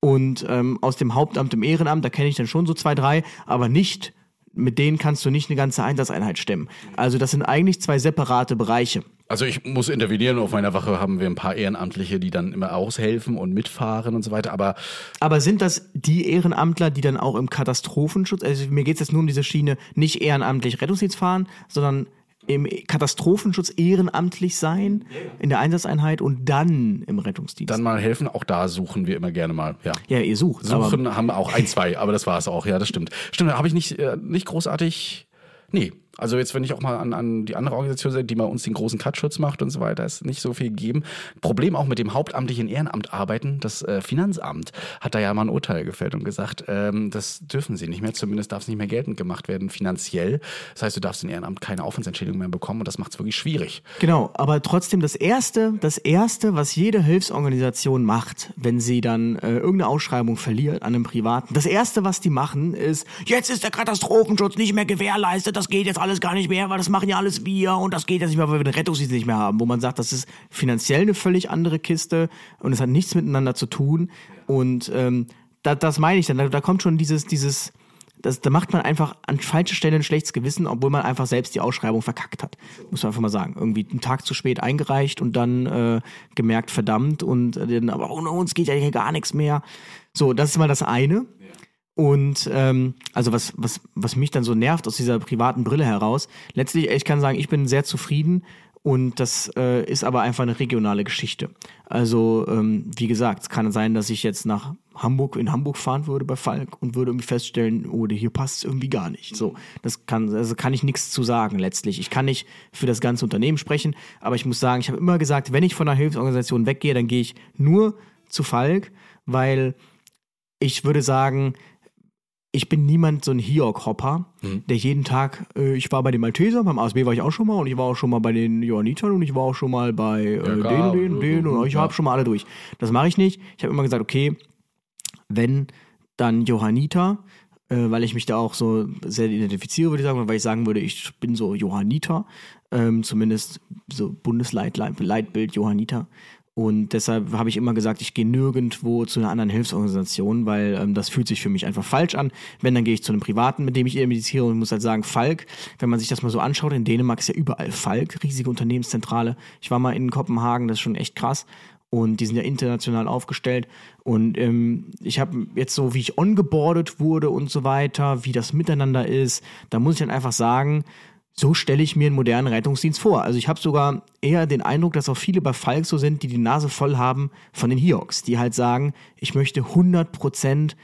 Und ähm, aus dem Hauptamt im Ehrenamt, da kenne ich dann schon so zwei, drei, aber nicht, mit denen kannst du nicht eine ganze Einsatzeinheit stemmen. Also das sind eigentlich zwei separate Bereiche. Also ich muss intervenieren. Auf meiner Wache haben wir ein paar Ehrenamtliche, die dann immer aushelfen und mitfahren und so weiter. Aber Aber sind das die Ehrenamtler, die dann auch im Katastrophenschutz, also mir geht es jetzt nur um diese Schiene, nicht ehrenamtlich Rettungsdienst fahren, sondern im Katastrophenschutz ehrenamtlich sein, in der Einsatzeinheit und dann im Rettungsdienst? dann mal helfen, auch da suchen wir immer gerne mal. Ja. ja, ihr sucht. Suchen haben wir auch ein, zwei, aber das war es auch. Ja, das stimmt. Stimmt, da habe ich nicht, äh, nicht großartig. Nee, Also jetzt, wenn ich auch mal an, an die andere Organisation sehe, die bei uns den großen Cutschutz macht und so weiter, ist nicht so viel gegeben. Problem auch mit dem hauptamtlichen Ehrenamt arbeiten. Das äh, Finanzamt hat da ja mal ein Urteil gefällt und gesagt, ähm, das dürfen sie nicht mehr. Zumindest darf es nicht mehr geltend gemacht werden finanziell. Das heißt, du darfst in Ehrenamt keine Aufwandsentschädigung mehr bekommen und das macht es wirklich schwierig. Genau, aber trotzdem das erste, das erste, was jede Hilfsorganisation macht, wenn sie dann äh, irgendeine Ausschreibung verliert an einem privaten, das erste, was die machen, ist, jetzt ist der Katastrophenschutz nicht mehr gewährleistet, das geht jetzt alles gar nicht mehr, weil das machen ja alles wir und das geht jetzt nicht mehr, weil wir den Rettungsdienst nicht mehr haben, wo man sagt, das ist finanziell eine völlig andere Kiste und es hat nichts miteinander zu tun und ähm, da, das meine ich dann, da, da kommt schon dieses, dieses, das, da macht man einfach an falscher Stelle ein schlechtes Gewissen, obwohl man einfach selbst die Ausschreibung verkackt hat. Muss man einfach mal sagen. Irgendwie einen Tag zu spät eingereicht und dann äh, gemerkt, verdammt, und äh, dann, aber ohne uns geht ja hier gar nichts mehr. So, das ist mal das eine. Und ähm, also was, was, was mich dann so nervt aus dieser privaten Brille heraus, letztlich, ich kann sagen, ich bin sehr zufrieden und das äh, ist aber einfach eine regionale Geschichte. Also, ähm, wie gesagt, es kann sein, dass ich jetzt nach Hamburg, in Hamburg fahren würde bei Falk und würde irgendwie feststellen, oh, hier passt es irgendwie gar nicht. So, das kann, also kann ich nichts zu sagen letztlich. Ich kann nicht für das ganze Unternehmen sprechen, aber ich muss sagen, ich habe immer gesagt, wenn ich von einer Hilfsorganisation weggehe, dann gehe ich nur zu Falk, weil ich würde sagen, ich bin niemand so ein Hiok-Hopper, der jeden Tag, äh, ich war bei den Malteser, beim ASB war ich auch schon mal und ich war auch schon mal bei den Johannitern und ich war auch schon mal bei äh, klar, den, den, den und ich habe schon mal alle durch. Das mache ich nicht. Ich habe immer gesagt, okay, wenn dann Johanniter, äh, weil ich mich da auch so sehr identifiziere, würde ich sagen, weil ich sagen würde, ich bin so Johanniter, ähm, zumindest so Bundesleitbild Johanniter. Und deshalb habe ich immer gesagt, ich gehe nirgendwo zu einer anderen Hilfsorganisation, weil ähm, das fühlt sich für mich einfach falsch an. Wenn, dann gehe ich zu einem Privaten, mit dem ich identifiziere und muss halt sagen, Falk, wenn man sich das mal so anschaut, in Dänemark ist ja überall Falk, riesige Unternehmenszentrale. Ich war mal in Kopenhagen, das ist schon echt krass. Und die sind ja international aufgestellt. Und ähm, ich habe jetzt so, wie ich ongeboardet wurde und so weiter, wie das miteinander ist, da muss ich dann einfach sagen, so stelle ich mir einen modernen Rettungsdienst vor. Also ich habe sogar eher den Eindruck, dass auch viele bei Falk so sind, die die Nase voll haben von den Hioks, die halt sagen, ich möchte 100%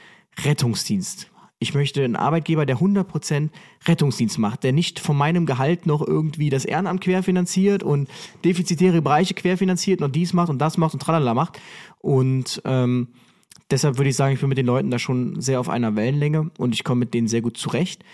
Rettungsdienst. Ich möchte einen Arbeitgeber, der 100% Rettungsdienst macht, der nicht von meinem Gehalt noch irgendwie das Ehrenamt querfinanziert und defizitäre Bereiche querfinanziert und dies macht und das macht und tralala macht. Und ähm, deshalb würde ich sagen, ich bin mit den Leuten da schon sehr auf einer Wellenlänge und ich komme mit denen sehr gut zurecht.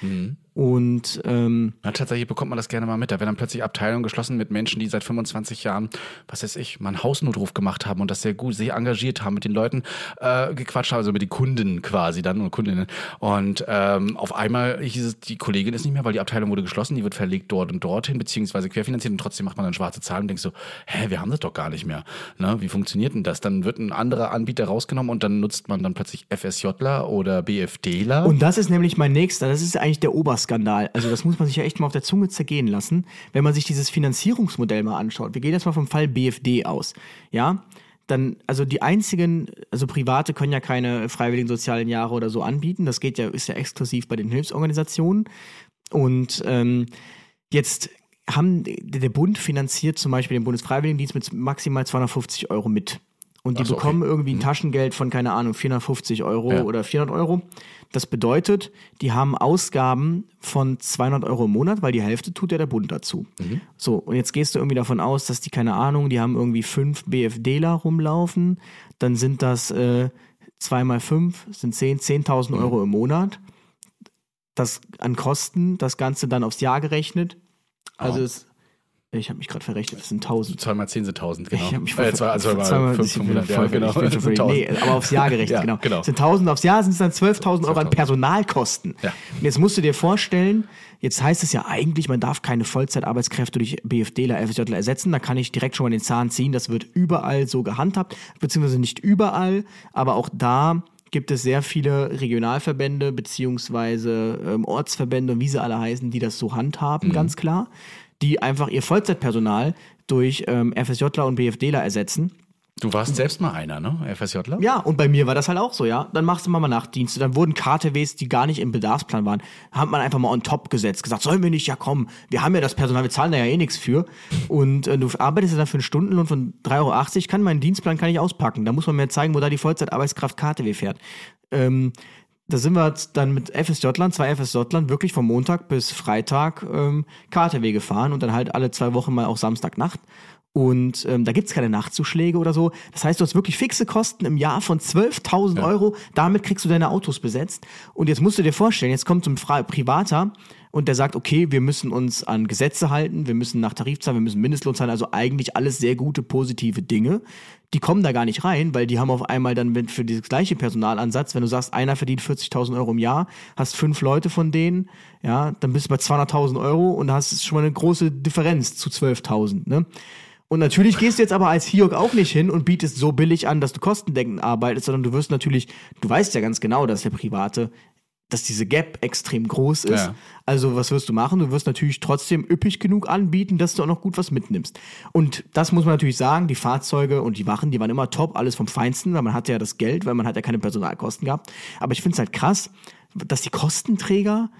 Und ähm, Ja, tatsächlich bekommt man das gerne mal mit. Da werden dann plötzlich Abteilungen geschlossen mit Menschen, die seit 25 Jahren, was weiß ich, mal einen Hausnotruf gemacht haben und das sehr gut, sehr engagiert haben, mit den Leuten äh, gequatscht haben, also mit den Kunden quasi dann und Kundinnen. Und ähm, auf einmal hieß es, die Kollegin ist nicht mehr, weil die Abteilung wurde geschlossen, die wird verlegt dort und dorthin, beziehungsweise querfinanziert und trotzdem macht man dann schwarze Zahlen und denkt so, hä, wir haben das doch gar nicht mehr. Ne? Wie funktioniert denn das? Dann wird ein anderer Anbieter rausgenommen und dann nutzt man dann plötzlich FSJler oder BFDler. Und das ist nämlich mein nächster, das ist eigentlich der Oberskandal. Also das muss man sich ja echt mal auf der Zunge zergehen lassen, wenn man sich dieses Finanzierungsmodell mal anschaut. Wir gehen jetzt mal vom Fall BFD aus. Ja, dann, also die einzigen, also Private können ja keine freiwilligen sozialen Jahre oder so anbieten. Das geht ja, ist ja exklusiv bei den Hilfsorganisationen. Und ähm, jetzt haben der Bund finanziert zum Beispiel den Bundesfreiwilligendienst mit maximal 250 Euro mit. Und die so, bekommen okay. irgendwie ein Taschengeld von, keine Ahnung, 450 Euro Ja. oder 400 Euro. Das bedeutet, die haben Ausgaben von 200 Euro im Monat, weil die Hälfte tut ja der Bund dazu. So, und jetzt gehst du irgendwie davon aus, dass die, keine Ahnung, die haben irgendwie fünf BFDler rumlaufen. Dann sind das äh, zwei mal fünf, sind 10, 10.000 Euro im Monat. Das an Kosten, das Ganze dann aufs Jahr gerechnet. Also Oh. es, ich habe mich gerade verrechnet, das sind 1000. Zwei mal 10 sind 1000, genau. Ich habe mich äh, zwei, also zweimal ich bin 500, ja, genau. nee, aber aufs Jahr gerechnet, Ja, genau. genau. Sind 1000 aufs Jahr, sind es dann 12.000 Euro an 12.000. Personalkosten. Ja. Und jetzt musst du dir vorstellen, jetzt heißt es ja eigentlich, man darf keine Vollzeitarbeitskräfte durch BFDler, FSJler ersetzen. Da kann ich direkt schon mal den Zahn ziehen. Das wird überall so gehandhabt, beziehungsweise nicht überall, aber auch da gibt es sehr viele Regionalverbände beziehungsweise ähm, Ortsverbände und wie sie alle heißen, die das so handhaben, ganz klar, die einfach ihr Vollzeitpersonal durch ähm, FSJler und BFDler ersetzen. Du warst selbst mal einer, ne? FSJler? Ja, und bei mir war das halt auch so, ja. Dann machst du mal, mal Nachtdienste, dann wurden KTWs, die gar nicht im Bedarfsplan waren, hat man einfach mal on top gesetzt, gesagt, sollen wir nicht, ja komm, wir haben ja das Personal, wir zahlen da ja eh nichts für. Und äh, du arbeitest ja dann für einen Stundenlohn von 3,80 Euro, kann meinen Dienstplan kann ich auspacken. Da muss man mir zeigen, wo da die Vollzeitarbeitskraft KTW fährt. Ähm, da sind wir dann mit FSJ-Lern, zwei FSJ-Lern, wirklich von Montag bis Freitag ähm, KTW gefahren und dann halt alle zwei Wochen mal auch Samstagnacht. Und ähm, da gibt's keine Nachtzuschläge oder so. Das heißt, du hast wirklich fixe Kosten im Jahr von 12.000 Euro. Damit kriegst du deine Autos besetzt. Und jetzt musst du dir vorstellen, jetzt kommt so ein Fra Privater und der sagt, okay, wir müssen uns an Gesetze halten, wir müssen nach Tarif zahlen, wir müssen Mindestlohn zahlen, also eigentlich alles sehr gute, positive Dinge. Die kommen da gar nicht rein, weil die haben auf einmal dann für dieses gleiche Personalansatz, wenn du sagst, einer verdient 40.000 Euro im Jahr, hast fünf Leute von denen, ja, dann bist du bei 200.000 Euro und hast schon mal eine große Differenz zu 12.000, ne? Und natürlich gehst du jetzt aber als Hiok auch nicht hin und bietest so billig an, dass du kostendeckend arbeitest, sondern du wirst natürlich, du weißt ja ganz genau, dass der Private, dass diese Gap extrem groß ist. Ja. Also was wirst du machen? Du wirst natürlich trotzdem üppig genug anbieten, dass du auch noch gut was mitnimmst. Und das muss man natürlich sagen, die Fahrzeuge und die Wachen, die waren immer top, alles vom Feinsten, weil man hatte ja das Geld, weil man hat ja keine Personalkosten gehabt. Aber ich finde es halt krass, dass die Kostenträger,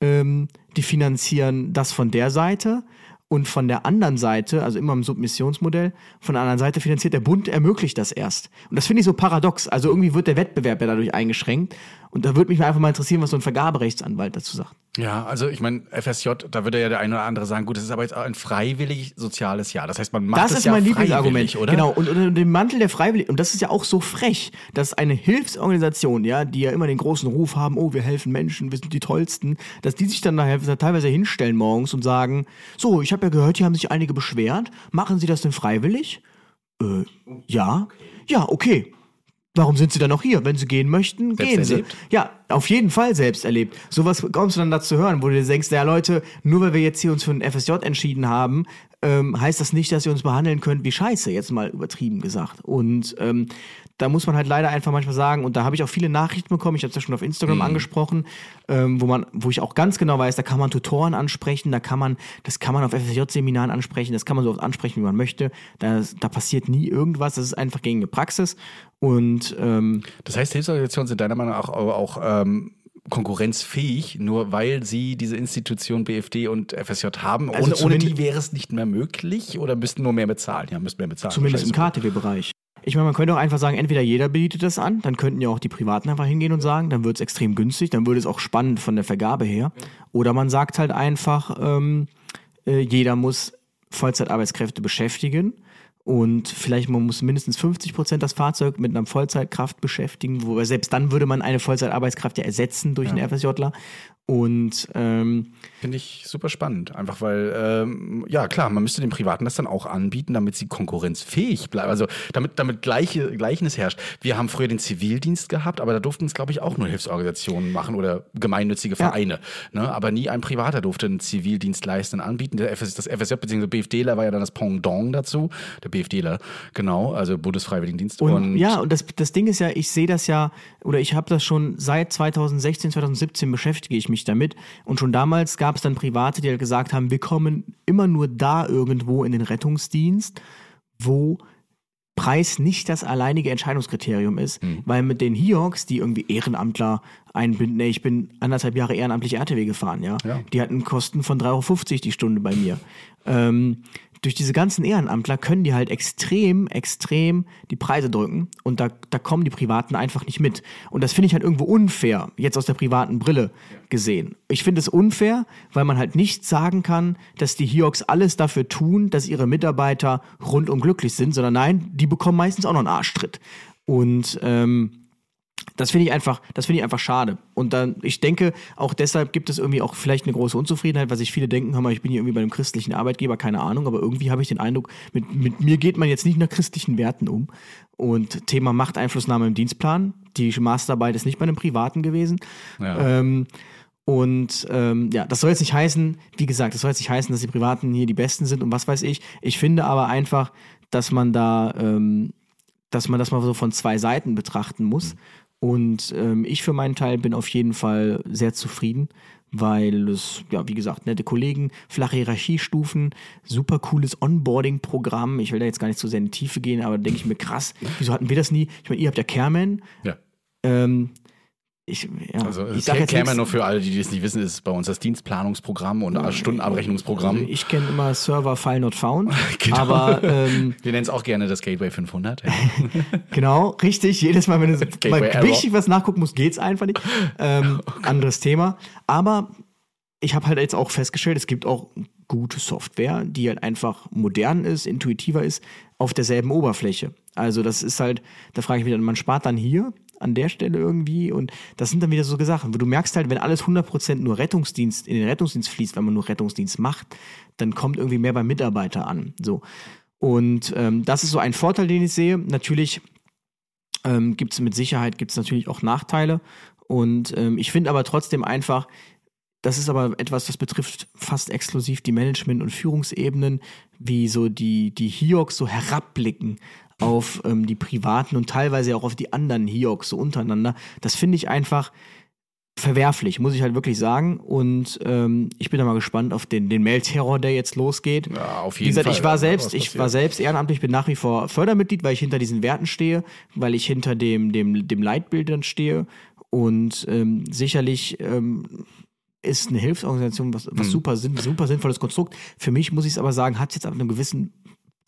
ähm, die finanzieren das von der Seite und von der anderen Seite, also immer im Submissionsmodell, von der anderen Seite finanziert der Bund, ermöglicht das erst. Und das finde ich so paradox. Also irgendwie wird der Wettbewerb ja dadurch eingeschränkt. Und da würde mich einfach mal interessieren, was so ein Vergaberechtsanwalt dazu sagt. Ja, also ich meine, FSJ, da würde ja der eine oder andere sagen, gut, das ist aber jetzt auch ein freiwillig soziales Jahr. Das heißt, man macht Das es ist ja mein Lieblingsargument, oder? Genau, und unter dem Mantel der Freiwilligen, und das ist ja auch so frech, dass eine Hilfsorganisation, ja, die ja immer den großen Ruf haben, oh, wir helfen Menschen, wir sind die Tollsten, dass die sich dann nachher teilweise hinstellen morgens und sagen, so, ich habe ja gehört, hier haben sich einige beschwert, machen Sie das denn freiwillig? Äh, ja. Ja, okay. Warum sind Sie dann noch hier? Wenn Sie gehen möchten, Selbst gehen Sie. erlebt? Ja, auf jeden Fall selbst erlebt. Sowas kommst du dann dazu hören, wo du dir denkst, ja Leute, nur weil wir jetzt hier uns für ein FSJ entschieden haben, ähm, heißt das nicht, dass ihr uns behandeln könnt wie Scheiße, jetzt mal übertrieben gesagt. Und ähm, da muss man halt leider einfach manchmal sagen, und da habe ich auch viele Nachrichten bekommen, ich habe es ja schon auf Instagram angesprochen, ähm, wo man, wo ich auch ganz genau weiß, da kann man Tutoren ansprechen, da kann man, das kann man auf FSJ-Seminaren ansprechen, das kann man so oft ansprechen, wie man möchte. Da, da passiert nie irgendwas, das ist einfach gängige Praxis. Und ähm, Das heißt, Hilfsorganisationen sind deiner Meinung nach auch, auch ähm, konkurrenzfähig, nur weil sie diese Institution BFD und FSJ haben. Also ohne, ohne die wäre es nicht mehr möglich oder müssten nur mehr bezahlen? Ja, müssten mehr bezahlen. Zumindest im KTW-Bereich. Ich meine, man könnte auch einfach sagen, entweder jeder bietet das an, dann könnten ja auch die Privaten einfach hingehen und sagen, dann wird es extrem günstig, dann würde es auch spannend von der Vergabe her. Oder man sagt halt einfach, ähm, äh, jeder muss Vollzeitarbeitskräfte beschäftigen und vielleicht man muss mindestens 50 Prozent das Fahrzeug mit einer Vollzeitkraft beschäftigen, wobei selbst dann würde man eine Vollzeitarbeitskraft ja ersetzen durch einen FSJler. Und ähm, Finde ich super spannend. Einfach weil, ähm, ja klar, man müsste den Privaten das dann auch anbieten, damit sie konkurrenzfähig bleiben. Also damit, damit gleiche, Gleichnis herrscht. Wir haben früher den Zivildienst gehabt, aber da durften es, glaube ich, auch nur Hilfsorganisationen machen oder gemeinnützige Ja. Vereine. Ne? Aber nie ein Privater durfte einen Zivildienst leisten, anbieten. Der FS, das FSJ bzw. BFDler war ja dann das Pendant dazu. Der BFDler, genau, also Bundesfreiwilligendienst. Und, ja, und das, das Ding ist ja, ich sehe das ja, oder ich habe das schon seit 2016, 2017 beschäftige ich mich damit. Und schon damals gab es dann Private, die halt gesagt haben, wir kommen immer nur da irgendwo in den Rettungsdienst, wo Preis nicht das alleinige Entscheidungskriterium ist, weil mit den Hioks, die irgendwie Ehrenamtler einbinden, nee, ich bin anderthalb Jahre ehrenamtlich RTW gefahren, ja. Ja. Die hatten Kosten von 3,50 Euro die Stunde bei mir. Ähm, durch diese ganzen Ehrenamtler können die halt extrem, extrem die Preise drücken und da, da kommen die Privaten einfach nicht mit. Und das finde ich halt irgendwo unfair, jetzt aus der privaten Brille gesehen. Ich finde es unfair, weil man halt nicht sagen kann, dass die Hioks alles dafür tun, dass ihre Mitarbeiter rundum glücklich sind, sondern nein, die bekommen meistens auch noch einen Arschtritt. Und ähm, das finde ich einfach, das finde ich einfach schade. Und dann, ich denke, auch deshalb gibt es irgendwie auch vielleicht eine große Unzufriedenheit, weil sich viele denken, hör mal, ich bin hier irgendwie bei einem christlichen Arbeitgeber, keine Ahnung, aber irgendwie habe ich den Eindruck, mit, mit mir geht man jetzt nicht nach christlichen Werten um. Und Thema Machteinflussnahme im Dienstplan, die Masterarbeit ist nicht bei einem Privaten gewesen. Ja. Ähm, und ähm, ja, das soll jetzt nicht heißen, wie gesagt, das soll jetzt nicht heißen, dass die Privaten hier die Besten sind und was weiß ich. Ich finde aber einfach, dass man da, ähm, dass man das mal so von zwei Seiten betrachten muss. Und ähm, ich für meinen Teil bin auf jeden Fall sehr zufrieden, weil es, ja, wie gesagt, nette Kollegen, flache Hierarchiestufen, super cooles Onboarding-Programm. Ich will da jetzt gar nicht so sehr in die Tiefe gehen, aber denke ich mir, krass, wieso hatten wir das nie? Ich meine, ihr habt ja Careman, ja. ähm, ich, ja, Also ich sag jetzt Camera nur für alle, die das nicht wissen, ist bei uns das Dienstplanungsprogramm und Stundenabrechnungsprogramm. Also ich kenne immer Server File Not Found, Genau. aber ähm, Wir nennen es auch gerne das Gateway 500. genau, richtig. Jedes Mal, wenn du mal richtig was nachgucken musst, geht's einfach nicht. Ähm, anderes Thema. Aber ich habe halt jetzt auch festgestellt, es gibt auch gute Software, die halt einfach modern ist, intuitiver ist, auf derselben Oberfläche. Also das ist halt, da frage ich mich dann, man spart dann hier an der Stelle irgendwie und das sind dann wieder so Sachen, du merkst halt, wenn alles 100% nur Rettungsdienst, in den Rettungsdienst fließt, wenn man nur Rettungsdienst macht, dann kommt irgendwie mehr beim Mitarbeiter an. So. Und ähm, das ist so ein Vorteil, den ich sehe. Natürlich ähm, gibt es mit Sicherheit gibt's natürlich auch Nachteile. Und ähm, ich finde aber trotzdem einfach, das ist aber etwas, das betrifft fast exklusiv die Management- und Führungsebenen, wie so die, die Hioks so herabblicken auf ähm, die Privaten und teilweise auch auf die anderen Hioks so untereinander. Das finde ich einfach verwerflich, muss ich halt wirklich sagen. Und ähm, ich bin da mal gespannt auf den, den Mail-Terror, der jetzt losgeht. Ja, auf Wie jeden gesagt, Fall. ich war selbst, ich war selbst ehrenamtlich, bin nach wie vor Fördermitglied, weil ich hinter diesen Werten stehe, weil ich hinter dem, dem, dem Leitbild dann stehe. Und ähm, sicherlich ähm, ist eine Hilfsorganisation was, was super, sinn, super sinnvolles Konstrukt. Für mich muss ich es aber sagen, hat es jetzt ab einem gewissen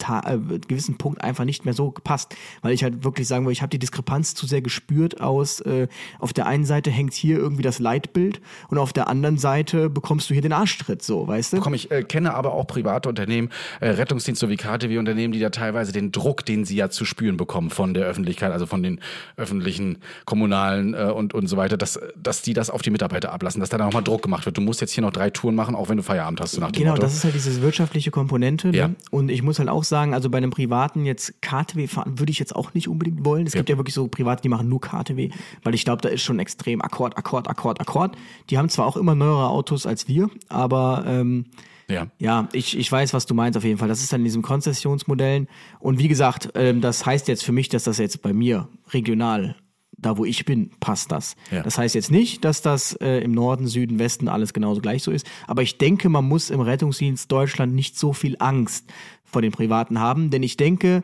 äh, gewissen Punkt einfach nicht mehr so gepasst, weil ich halt wirklich sagen will, ich habe die Diskrepanz zu sehr gespürt aus, äh, auf der einen Seite hängt hier irgendwie das Leitbild und auf der anderen Seite bekommst du hier den Arschtritt, so, weißt du? Komm, ich äh, kenne aber auch private Unternehmen, äh, Rettungsdienste wie KTW-Unternehmen, die da teilweise den Druck, den sie ja zu spüren bekommen von der Öffentlichkeit, also von den öffentlichen, kommunalen äh, und, und so weiter, dass, dass die das auf die Mitarbeiter ablassen, dass da dann nochmal Druck gemacht wird. Du musst jetzt hier noch drei Touren machen, auch wenn du Feierabend hast, so nach dem Genau, Motto. das ist halt diese wirtschaftliche Komponente. Ne? Ja. Und ich muss halt auch sagen, also bei einem privaten jetzt KTW fahren würde ich jetzt auch nicht unbedingt wollen. Es gibt ja wirklich so Private, die machen nur KTW, weil ich glaube, da ist schon extrem Akkord, Akkord, Akkord, Akkord. Die haben zwar auch immer neuere Autos als wir, aber ähm, ja. ja, ich, ich weiß, was du meinst auf jeden Fall. Das ist dann in diesen Konzessionsmodellen. Und wie gesagt, ähm, das heißt jetzt für mich, dass das jetzt bei mir regional, da wo ich bin, passt das. Ja. Das heißt jetzt nicht, dass das äh, im Norden, Süden, Westen alles genauso gleich so ist. Aber ich denke, man muss im Rettungsdienst Deutschland nicht so viel Angst vor den Privaten haben, denn ich denke,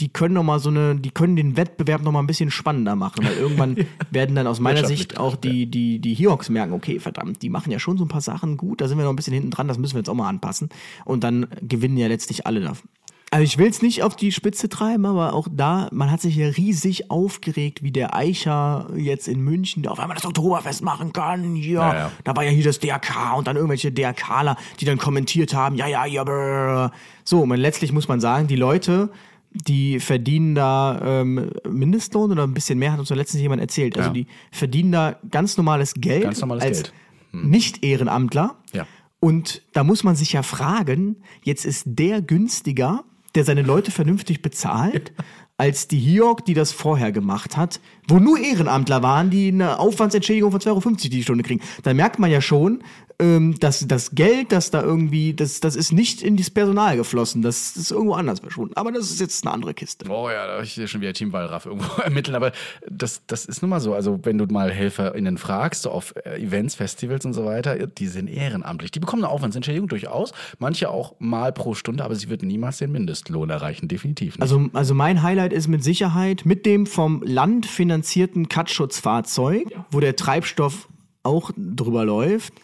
die können noch mal so eine, die können den Wettbewerb noch mal ein bisschen spannender machen, weil irgendwann werden dann aus meiner Sicht auch die, die, die Hioks merken, okay, verdammt, die machen ja schon so ein paar Sachen gut, da sind wir noch ein bisschen hinten dran, das müssen wir jetzt auch mal anpassen. Und dann gewinnen ja letztlich alle davon. Also ich will es nicht auf die Spitze treiben, aber auch da, man hat sich ja riesig aufgeregt, wie der Eicher jetzt in München, auf einmal das Oktoberfest machen kann. Hier, Ja, ja. da war ja hier das DRK und dann irgendwelche DRKler, die dann kommentiert haben, ja, ja, ja, brr. So, und letztlich muss man sagen, die Leute, die verdienen da ähm, Mindestlohn oder ein bisschen mehr, hat uns ja letztens jemand erzählt. Also Ja. die verdienen da ganz normales Geld Ganz normales als Geld. Hm. Nicht-Ehrenamtler. Ja. Und da muss man sich ja fragen, jetzt ist der günstiger, der seine Leute vernünftig bezahlt, als die Hiok, die das vorher gemacht hat, wo nur Ehrenamtler waren, die eine Aufwandsentschädigung von 2,50 Euro die Stunde kriegen. Da merkt man ja schon, ähm, dass das Geld, das da irgendwie, das, das ist nicht in das Personal geflossen, das ist irgendwo anders verschwunden. Aber das ist jetzt eine andere Kiste. Oh ja, da habe ich hier schon wieder Team Wallraff irgendwo ermitteln. Aber das, das ist nun mal so. Also, wenn du mal HelferInnen fragst, so auf äh, Events, Festivals und so weiter, die sind ehrenamtlich. Die bekommen eine Aufwandsentschädigung durchaus. Manche auch mal pro Stunde, aber sie wird niemals den Mindestlohn erreichen. Definitiv nicht. Also, also mein Highlight ist mit Sicherheit mit dem vom Land finanzierten Cutschutzfahrzeug, wo der Treibstoff auch drüber läuft,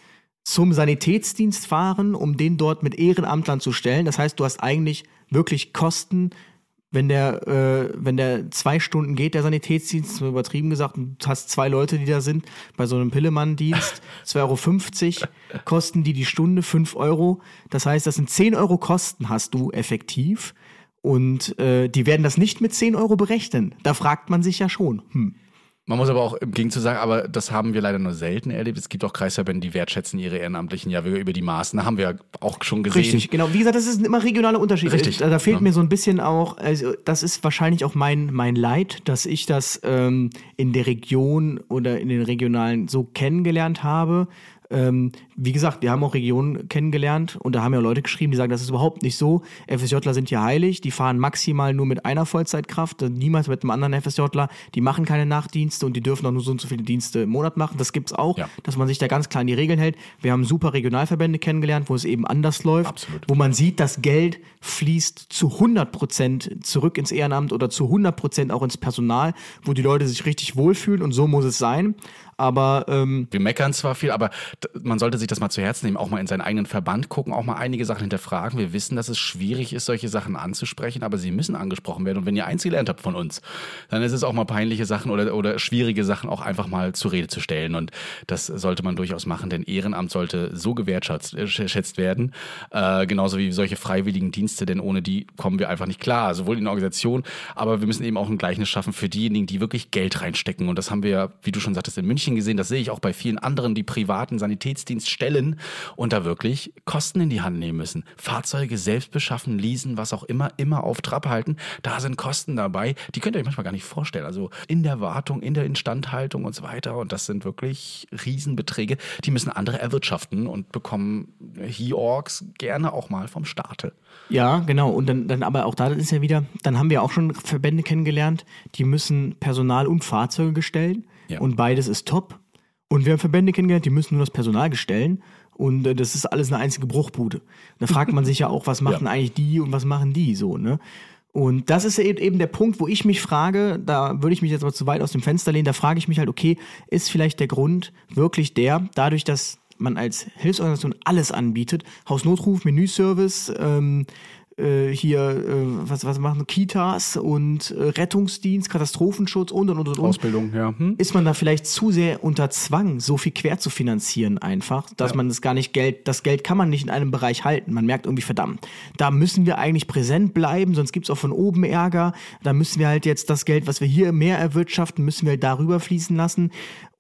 zum Sanitätsdienst fahren, um den dort mit Ehrenamtlern zu stellen. Das heißt, du hast eigentlich wirklich Kosten, wenn der, äh, wenn der zwei Stunden geht, der Sanitätsdienst, übertrieben gesagt, und du hast zwei Leute, die da sind, bei so einem Pillemann-Dienst, 2,50 Euro kosten die die Stunde, 5 Euro. Das heißt, das sind 10 Euro Kosten hast du effektiv. Und äh, die werden das nicht mit 10 Euro berechnen. Da fragt man sich ja schon. Hm. Man muss aber auch im Gegenzug sagen, aber das haben wir leider nur selten erlebt. Es gibt auch Kreisverbände, die wertschätzen ihre Ehrenamtlichen ja über die Maßen. Da haben wir auch schon gesehen. Richtig, genau. Wie gesagt, das ist immer regionale Unterschiede. Richtig, Da, da fehlt ja. mir so ein bisschen auch, also das ist wahrscheinlich auch mein, mein Leid, dass ich das ähm, in der Region oder in den regionalen so kennengelernt habe. Ähm, wie gesagt, wir haben auch Regionen kennengelernt und da haben ja Leute geschrieben, die sagen, das ist überhaupt nicht so. FSJler sind hier heilig, die fahren maximal nur mit einer Vollzeitkraft, niemals mit einem anderen FSJler. Die machen keine Nachtdienste und die dürfen auch nur so und so viele Dienste im Monat machen. Das gibt's auch, Ja. dass man sich da ganz klar an die Regeln hält. Wir haben super Regionalverbände kennengelernt, wo es eben anders läuft, Absolut. wo man sieht, das Geld fließt zu 100 Prozent zurück ins Ehrenamt oder zu 100 Prozent auch ins Personal, wo die Leute sich richtig wohlfühlen und so muss es sein. Aber ähm, Wir meckern zwar viel, aber man sollte sich das mal zu Herzen nehmen, auch mal in seinen eigenen Verband gucken, auch mal einige Sachen hinterfragen. Wir wissen, dass es schwierig ist, solche Sachen anzusprechen, aber sie müssen angesprochen werden. Und wenn ihr eins gelernt habt von uns, dann ist es auch mal peinliche Sachen oder, oder schwierige Sachen auch einfach mal zur Rede zu stellen. Und das sollte man durchaus machen, denn Ehrenamt sollte so gewertschätzt äh, werden, äh, genauso wie solche freiwilligen Dienste, denn ohne die kommen wir einfach nicht klar, sowohl in der Organisation, aber wir müssen eben auch ein Gleichnis schaffen für diejenigen, die wirklich Geld reinstecken. Und das haben wir ja, wie du schon sagtest, in München gesehen. Das sehe ich auch bei vielen anderen, die privaten Sanitätsdienststellen und da wirklich Kosten in die Hand nehmen müssen. Fahrzeuge selbst beschaffen, leasen, was auch immer, immer auf Trab halten. Da sind Kosten dabei, die könnt ihr euch manchmal gar nicht vorstellen. Also in der Wartung, in der Instandhaltung und so weiter. Und das sind wirklich Riesenbeträge, die müssen andere erwirtschaften und bekommen He-Orgs gerne auch mal vom Staate. Ja, genau. Und dann, dann aber auch da ist ja wieder, dann haben wir auch schon Verbände kennengelernt, die müssen Personal und Fahrzeuge gestellen. Ja. Und beides ist top. Und wir haben Verbände kennengelernt, die müssen nur das Personal bestellen. Und äh, das ist alles eine einzige Bruchbude. Da fragt man sich ja auch, was machen Ja. eigentlich die und was machen die so, ne? Und das ist eben eben der Punkt, wo ich mich frage, da würde ich mich jetzt aber zu weit aus dem Fenster lehnen, da frage ich mich halt, okay, ist vielleicht der Grund wirklich der, dadurch, dass man als Hilfsorganisation alles anbietet, Hausnotruf, Menüservice, ähm, äh, hier, äh, was, was machen Kitas und äh, Rettungsdienst, Katastrophenschutz und und und und. Ausbildung, ja. Hm? Ist man da vielleicht zu sehr unter Zwang, so viel quer zu finanzieren einfach, dass man das gar nicht Geld, das Geld kann man nicht in einem Bereich halten. Man merkt irgendwie, verdammt, da müssen wir eigentlich präsent bleiben, sonst gibt's auch von oben Ärger. Da müssen wir halt jetzt das Geld, was wir hier mehr erwirtschaften, müssen wir halt darüber fließen lassen.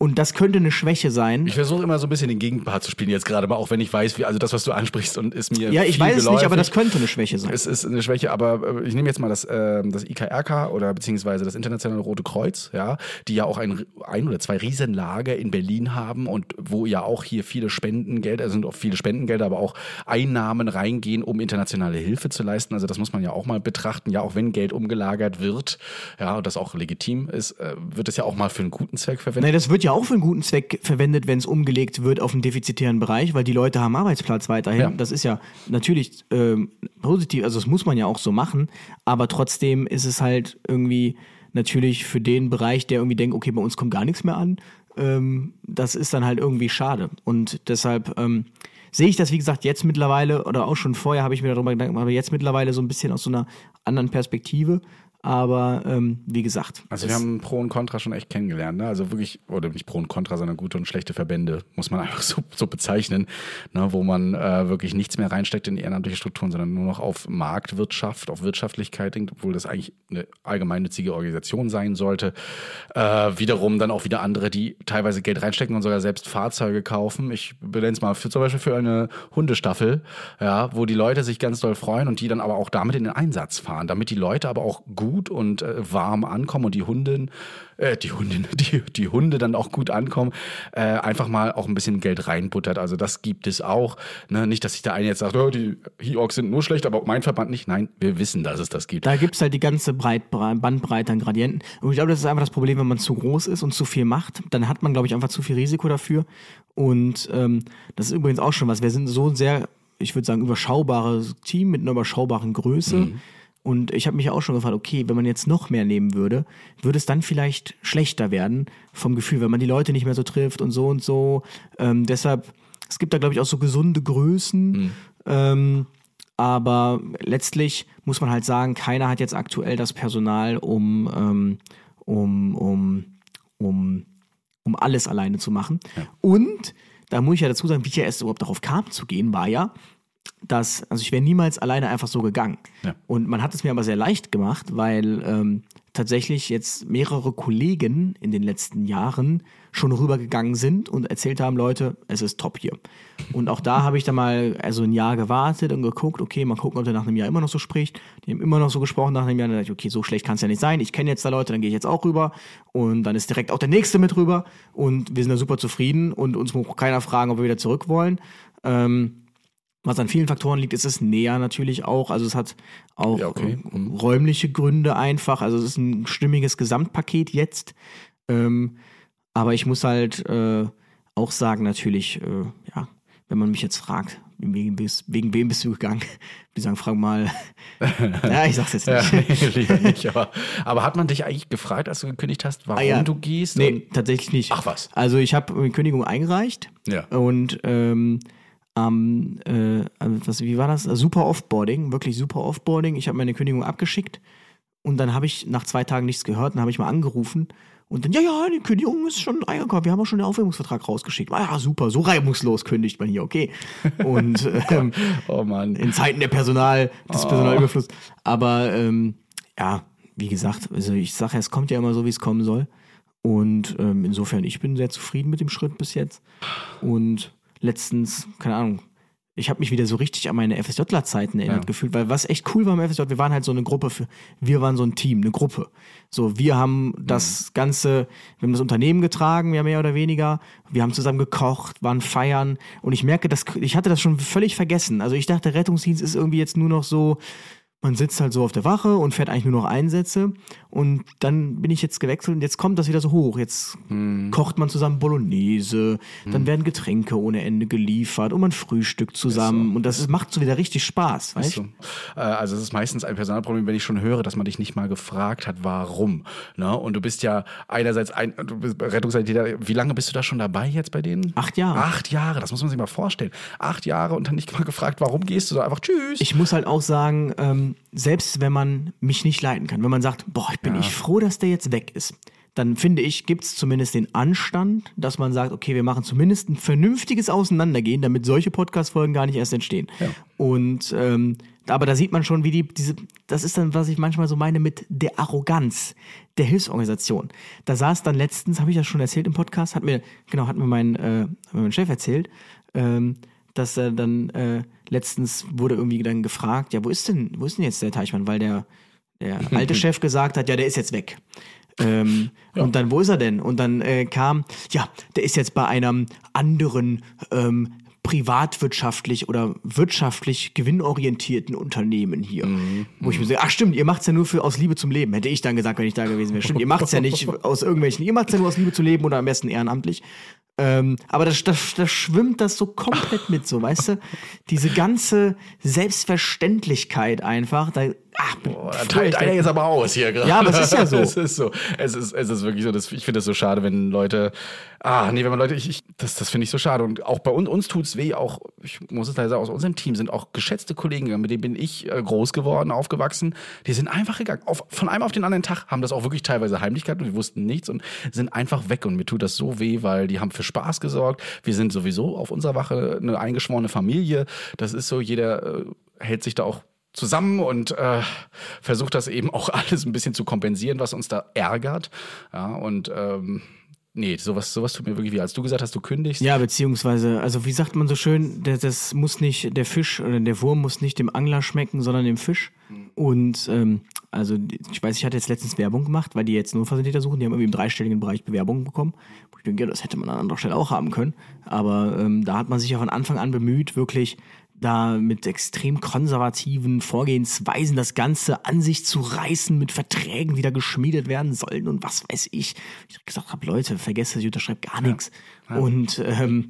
Und das könnte eine Schwäche sein. Ich versuche immer so ein bisschen den Gegenpart zu spielen jetzt gerade mal, auch wenn ich weiß, wie, also das, was du ansprichst und ist mir ja, ich weiß es nicht, aber das könnte eine Schwäche sein. Es ist eine Schwäche, aber äh, ich nehme jetzt mal das, äh, das IKRK oder beziehungsweise das Internationale Rote Kreuz, ja, die ja auch ein, ein oder zwei Riesenlager in Berlin haben und wo ja auch hier viele Spendengelder, also sind auch viele Spendengelder, aber auch Einnahmen reingehen, um internationale Hilfe zu leisten. Also das muss man ja auch mal betrachten. Ja, auch wenn Geld umgelagert wird, ja, und das auch legitim ist, äh, wird es ja auch mal für einen guten Zweck verwendet. Nein, das wird ja auch für einen guten Zweck verwendet, wenn es umgelegt wird auf einen defizitären Bereich, weil die Leute haben Arbeitsplatz weiterhin. Ja. Das ist ja natürlich ähm, positiv, also das muss man ja auch so machen, aber trotzdem ist es halt irgendwie natürlich für den Bereich, der irgendwie denkt, okay, bei uns kommt gar nichts mehr an, ähm, das ist dann halt irgendwie schade. Und deshalb ähm, sehe ich das, wie gesagt, jetzt mittlerweile oder auch schon vorher habe ich mir darüber Gedanken gemacht, aber jetzt mittlerweile so ein bisschen aus so einer anderen Perspektive. Aber ähm, wie gesagt, Also wir haben Pro und Contra schon echt kennengelernt, ne? Also wirklich, oder nicht Pro und Contra, sondern gute und schlechte Verbände, muss man einfach so, so bezeichnen, ne? wo man äh, wirklich nichts mehr reinsteckt in ehrenamtliche Strukturen, sondern nur noch auf Marktwirtschaft, auf Wirtschaftlichkeit denkt, obwohl das eigentlich eine allgemeinnützige Organisation sein sollte. Äh, wiederum dann auch wieder andere, die teilweise Geld reinstecken und sogar selbst Fahrzeuge kaufen. Ich benenne es mal für, zum Beispiel für eine Hundestaffel, ja, wo die Leute sich ganz doll freuen und die dann aber auch damit in den Einsatz fahren, damit die Leute aber auch gut und äh, warm ankommen und die Hunden, äh, die Hundin, die, die Hunde dann auch gut ankommen, äh, einfach mal auch ein bisschen Geld reinbuttert. Also das gibt es auch. Ne? Nicht, dass sich der eine jetzt sagt, oh, die He-Orgs sind nur schlecht, aber mein Verband nicht. Nein, wir wissen, dass es das gibt. Da gibt's halt die ganze Breit, Bandbreite an Gradienten. Und ich glaube, das ist einfach das Problem, wenn man zu groß ist und zu viel macht, dann hat man, glaube ich, einfach zu viel Risiko dafür. Und ähm, das ist übrigens auch schon was. Wir sind so ein sehr, ich würde sagen, überschaubares Team mit einer überschaubaren Größe. Und ich habe mich auch schon gefragt, okay, wenn man jetzt noch mehr nehmen würde, würde es dann vielleicht schlechter werden vom Gefühl, wenn man die Leute nicht mehr so trifft und so und so. Ähm, deshalb, es gibt da, glaube ich, auch so gesunde Größen. Ähm, aber letztlich muss man halt sagen, keiner hat jetzt aktuell das Personal, um, ähm, um, um, um, um alles alleine zu machen. Und da muss ich ja dazu sagen, wie ich ja erst überhaupt darauf kam zu gehen, war ja, dass, also ich wäre niemals alleine einfach so gegangen. Ja. Und man hat es mir aber sehr leicht gemacht, weil ähm, tatsächlich jetzt mehrere Kollegen in den letzten Jahren schon rübergegangen sind und erzählt haben, Leute, es ist top hier. Und auch da habe ich dann mal also ein Jahr gewartet und geguckt, okay, mal gucken, ob der nach einem Jahr immer noch so spricht. Die haben immer noch so gesprochen nach einem Jahr. Dann dachte ich, okay, so schlecht kann es ja nicht sein. Ich kenne jetzt da Leute, dann gehe ich jetzt auch rüber. Und dann ist direkt auch der nächste mit rüber. Und wir sind da super zufrieden und uns muss keiner fragen, ob wir wieder zurück wollen. Ähm, was an vielen Faktoren liegt, ist es näher natürlich auch. Also es hat auch Ja, okay. äh, räumliche Gründe einfach. Also es ist ein stimmiges Gesamtpaket jetzt. Ähm, aber ich muss halt äh, auch sagen, natürlich, äh, ja, wenn man mich jetzt fragt, wegen, wegen wem bist du gegangen? Die sagen, frag mal. ja, ich sag's jetzt Ja, nicht. nee, lieber nicht. Aber, aber hat man dich eigentlich gefragt, als du gekündigt hast, warum Ah, ja. du gehst? Nee, tatsächlich nicht. Ach was. Also ich habe die Kündigung eingereicht Ja. und ähm, am, äh, was, wie war das? Super Offboarding, wirklich super Offboarding. Ich habe meine Kündigung abgeschickt und dann habe ich nach zwei Tagen nichts gehört. Dann habe ich mal angerufen und dann, ja, ja, die Kündigung ist schon eingekommen. Wir haben auch schon den Aufhebungsvertrag rausgeschickt. Ah ja, super, so reibungslos kündigt man hier, okay. Und ähm, Oh Mann. in Zeiten der Personal, des Personalüberflusses. Aber ähm, ja, wie gesagt, also ich sage ja, es kommt ja immer so, wie es kommen soll. Und ähm, insofern, ich bin sehr zufrieden mit dem Schritt bis jetzt. Und letztens, keine Ahnung, ich habe mich wieder so richtig an meine FSJ-Zeiten erinnert Ja. gefühlt, weil was echt cool war im FSJ, wir waren halt so eine Gruppe für, wir waren so ein Team, eine Gruppe. So, wir haben das Ganze, wir haben das Unternehmen getragen, ja mehr oder weniger. Wir haben zusammen gekocht, waren feiern und ich merke, dass ich hatte das schon völlig vergessen. Also ich dachte, Rettungsdienst ist irgendwie jetzt nur noch so, man sitzt halt so auf der Wache und fährt eigentlich nur noch Einsätze. Und dann bin ich jetzt gewechselt und jetzt kommt das wieder so hoch. Jetzt kocht man zusammen Bolognese, dann werden Getränke ohne Ende geliefert und man frühstückt zusammen. Und das ist, macht so wieder richtig Spaß, weißt So. Äh, Also es ist meistens ein Personalproblem, wenn ich schon höre, dass man dich nicht mal gefragt hat, warum. Ne? Und du bist ja einerseits ein du Rettungssanitäter. Wie lange bist du da schon dabei jetzt bei denen? Acht Jahre. Acht Jahre, das muss man sich mal vorstellen. Acht Jahre und dann nicht mal gefragt, warum gehst du, sondern einfach Tschüss. Ich muss halt auch sagen, ähm, selbst wenn man mich nicht leiten kann, wenn man sagt, boah, ich bin ich froh, dass der jetzt weg ist, dann finde ich, gibt es zumindest den Anstand, dass man sagt, okay, wir machen zumindest ein vernünftiges Auseinandergehen, damit solche Podcast-Folgen gar nicht erst entstehen. Und ähm, aber da sieht man schon, wie die, diese, das ist dann, was ich manchmal so meine mit der Arroganz der Hilfsorganisation. Da saß dann letztens, habe ich das schon erzählt im Podcast, hat mir, genau, hat mir mein, äh, hat mir mein Chef erzählt, ähm, dass er dann äh, letztens wurde irgendwie dann gefragt, ja, wo ist denn, wo ist denn jetzt der Teichmann? Weil der, der alte Chef gesagt hat, ja, der ist jetzt weg. Ähm, Und dann, wo ist er denn? Und dann äh, kam, ja, der ist jetzt bei einem anderen ähm, privatwirtschaftlich oder wirtschaftlich gewinnorientierten Unternehmen hier. Wo ich mir so, ach stimmt, ihr macht's ja nur für aus Liebe zum Leben, hätte ich dann gesagt, wenn ich da gewesen wäre. Stimmt, ihr macht's ja nicht aus irgendwelchen, ihr macht's ja nur aus Liebe zu leben oder am besten ehrenamtlich. Ähm, aber da, da, da schwimmt das so komplett mit, so, weißt du? Diese ganze Selbstverständlichkeit einfach, da, ach, Boah, da teilt einer jetzt aber aus hier gerade. Ja, aber es ist ja so. es ist so. Es ist, es ist wirklich so. Das, ich finde das so schade, wenn Leute. Ah, nee, wenn man Leute. Ich, ich, das das finde ich so schade. Und auch bei uns, uns tut's weh. Auch, ich muss es leider sagen, aus unserem Team sind auch geschätzte Kollegen gegangen, mit denen bin ich äh, groß geworden, aufgewachsen. Die sind einfach gegangen. Auf, von einem auf den anderen Tag haben das auch wirklich teilweise heimlich gehabt und wir wussten nichts und sind einfach weg. Und mir tut das so weh, weil die haben für Spaß gesorgt. Wir sind sowieso auf unserer Wache eine eingeschworene Familie. Das ist so, jeder äh, hält sich da auch zusammen und äh, versucht das eben auch alles ein bisschen zu kompensieren, was uns da ärgert. Ja, und ähm, nee, sowas, sowas tut mir wirklich weh. Als du gesagt hast, du kündigst, Ja, beziehungsweise, also wie sagt man so schön, der, das muss nicht, der Fisch oder der Wurm muss nicht dem Angler schmecken, sondern dem Fisch. Und ähm, also ich weiß, ich hatte jetzt letztens Werbung gemacht, weil die jetzt nur Facilitator suchen, die haben irgendwie im dreistelligen Bereich Bewerbungen bekommen. Wo ich denke, ja, das hätte man an anderer Stelle auch haben können. Aber ähm, da hat man sich ja von Anfang an bemüht, wirklich da mit extrem konservativen Vorgehensweisen das Ganze an sich zu reißen, mit Verträgen, die da geschmiedet werden sollen und was weiß ich. Ich gesagt habe, Leute, vergesst das, ich unterschreibe gar nichts. Und ähm,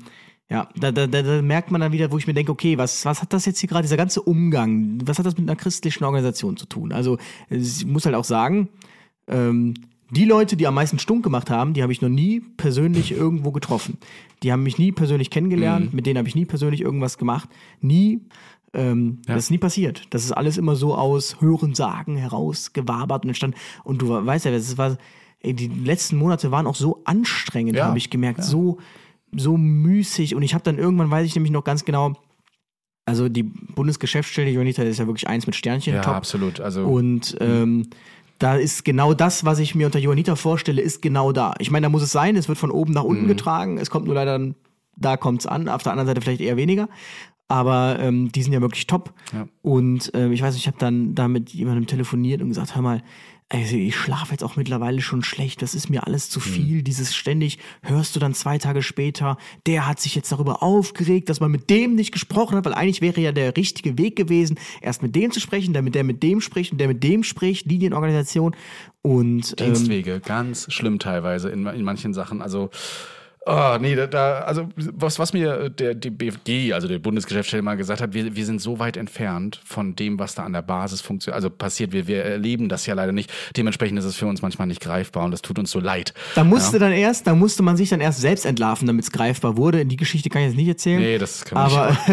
ja, da, da, da, da merkt man dann wieder, wo ich mir denke, okay, was, was hat das jetzt hier gerade, dieser ganze Umgang, was hat das mit einer christlichen Organisation zu tun? Also ich muss halt auch sagen, ähm, die Leute, die am meisten Stunk gemacht haben, die habe ich noch nie persönlich irgendwo getroffen. Die haben mich nie persönlich kennengelernt, mit denen habe ich nie persönlich irgendwas gemacht. Nie. Ähm, Das ist nie passiert. Das ist alles immer so aus Hören, Sagen heraus gewabert und entstanden. Und du weißt ja, das war, ey, die letzten Monate waren auch so anstrengend, Ja, habe ich gemerkt. So, so müßig. Und ich habe dann irgendwann, weiß ich nämlich noch ganz genau, also die Bundesgeschäftsstelle Jonita ist ja wirklich eins mit Sternchen ja, top. absolut. Also Und ähm, da ist genau das, was ich mir unter Johanniter vorstelle, ist genau da. Ich meine, da muss es sein, es wird von oben nach unten getragen, es kommt nur leider, da kommt's an, auf der anderen Seite vielleicht eher weniger. Aber ähm, die sind ja wirklich top. Ja. Und ähm, ich weiß nicht, ich habe dann da mit jemandem telefoniert und gesagt, hör mal, also ich schlafe jetzt auch mittlerweile schon schlecht, das ist mir alles zu viel, dieses ständig, hörst du dann zwei Tage später, der hat sich jetzt darüber aufgeregt, dass man mit dem nicht gesprochen hat, weil eigentlich wäre ja der richtige Weg gewesen, erst mit dem zu sprechen, damit der mit dem spricht und der mit dem spricht, Linienorganisation. Und ähm, Dienstwege, ganz schlimm teilweise in, in manchen Sachen. Also, oh, nee, da, da, also was, was mir der die BFG, also der Bundesgeschäftsstelle mal gesagt hat, wir, wir sind so weit entfernt von dem, was da an der Basis funktioniert, also passiert, wir, wir erleben das ja leider nicht. Dementsprechend ist es für uns manchmal nicht greifbar und das tut uns so leid. da musste dann erst, da musste man sich dann erst selbst entlarven, damit es greifbar wurde. Die Geschichte kann ich jetzt nicht erzählen. Nee, das kann man aber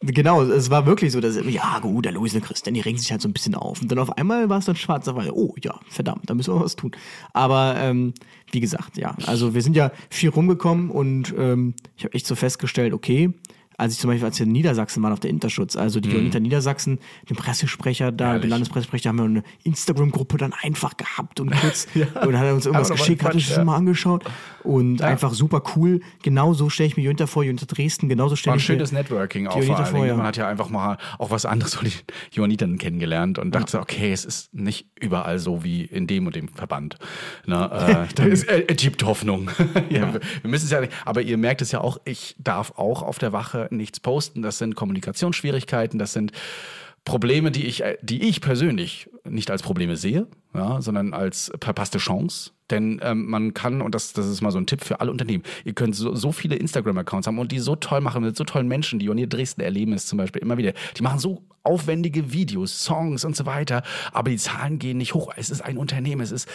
genau, es war wirklich so, dass ja gut, der Louis und Christian, die regen sich halt so ein bisschen auf. Und dann auf einmal war es dann schwarz auf weiß. Oh ja, verdammt, da müssen wir was tun. Aber ähm, wie gesagt, ja, also wir sind ja viel rumgekommen und ähm, ich habe echt so festgestellt, okay, als ich zum Beispiel, als wir in Niedersachsen waren auf der Interschutz, also die Jonita Niedersachsen, den Pressesprecher da, Herrlich. den Landespressesprecher, haben wir eine Instagram-Gruppe dann einfach gehabt und kurz, und dann hat er uns irgendwas geschickt, mal hat uns Quatsch, das ja. mal angeschaut und einfach super cool. Genau so stelle ich mir Jonita vor, Jonita Dresden, genauso stelle ein ich mir schönes Networking auch vor vor, ja. Man hat ja einfach mal auch was anderes von den Johannitern kennengelernt und dachte, okay, es ist nicht überall so wie in dem und dem Verband. Na, äh, da ist, äh, es gibt Hoffnung. ja, wir, wir müssen es ja nicht, aber ihr merkt es ja auch, ich darf auch auf der Wache nichts posten. Das sind Kommunikationsschwierigkeiten, das sind Probleme, die ich, äh, die ich persönlich nicht als Probleme sehe, ja, sondern als verpasste Chance. Denn ähm, man kann, und das, das ist mal so ein Tipp für alle Unternehmen, ihr könnt so, so viele Instagram-Accounts haben und die so toll machen mit so tollen Menschen, die Pionier Dresden erleben es zum Beispiel immer wieder. Die machen so aufwendige Videos, Songs und so weiter, aber die Zahlen gehen nicht hoch. Es ist ein Unternehmen, es ist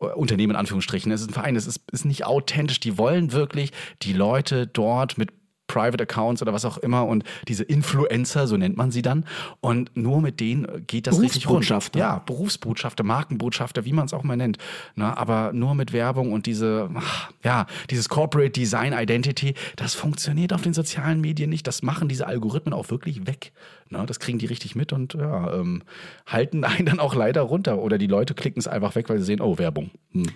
äh, Unternehmen in Anführungsstrichen, es ist ein Verein, es ist, ist nicht authentisch. Die wollen wirklich die Leute dort mit Private Accounts oder was auch immer und diese Influencer, so nennt man sie dann. Und nur mit denen geht das richtig rund. Berufsbotschafter. Ja, Berufsbotschafter, Markenbotschafter, wie man es auch mal nennt. Na, aber nur mit Werbung und diese, ach, ja, dieses Corporate Design Identity, das funktioniert auf den sozialen Medien nicht. Das machen diese Algorithmen auch wirklich weg. Na, das kriegen die richtig mit und ja, ähm, halten einen dann auch leider runter. Oder die Leute klicken es einfach weg, weil sie sehen, oh, Werbung. Hm.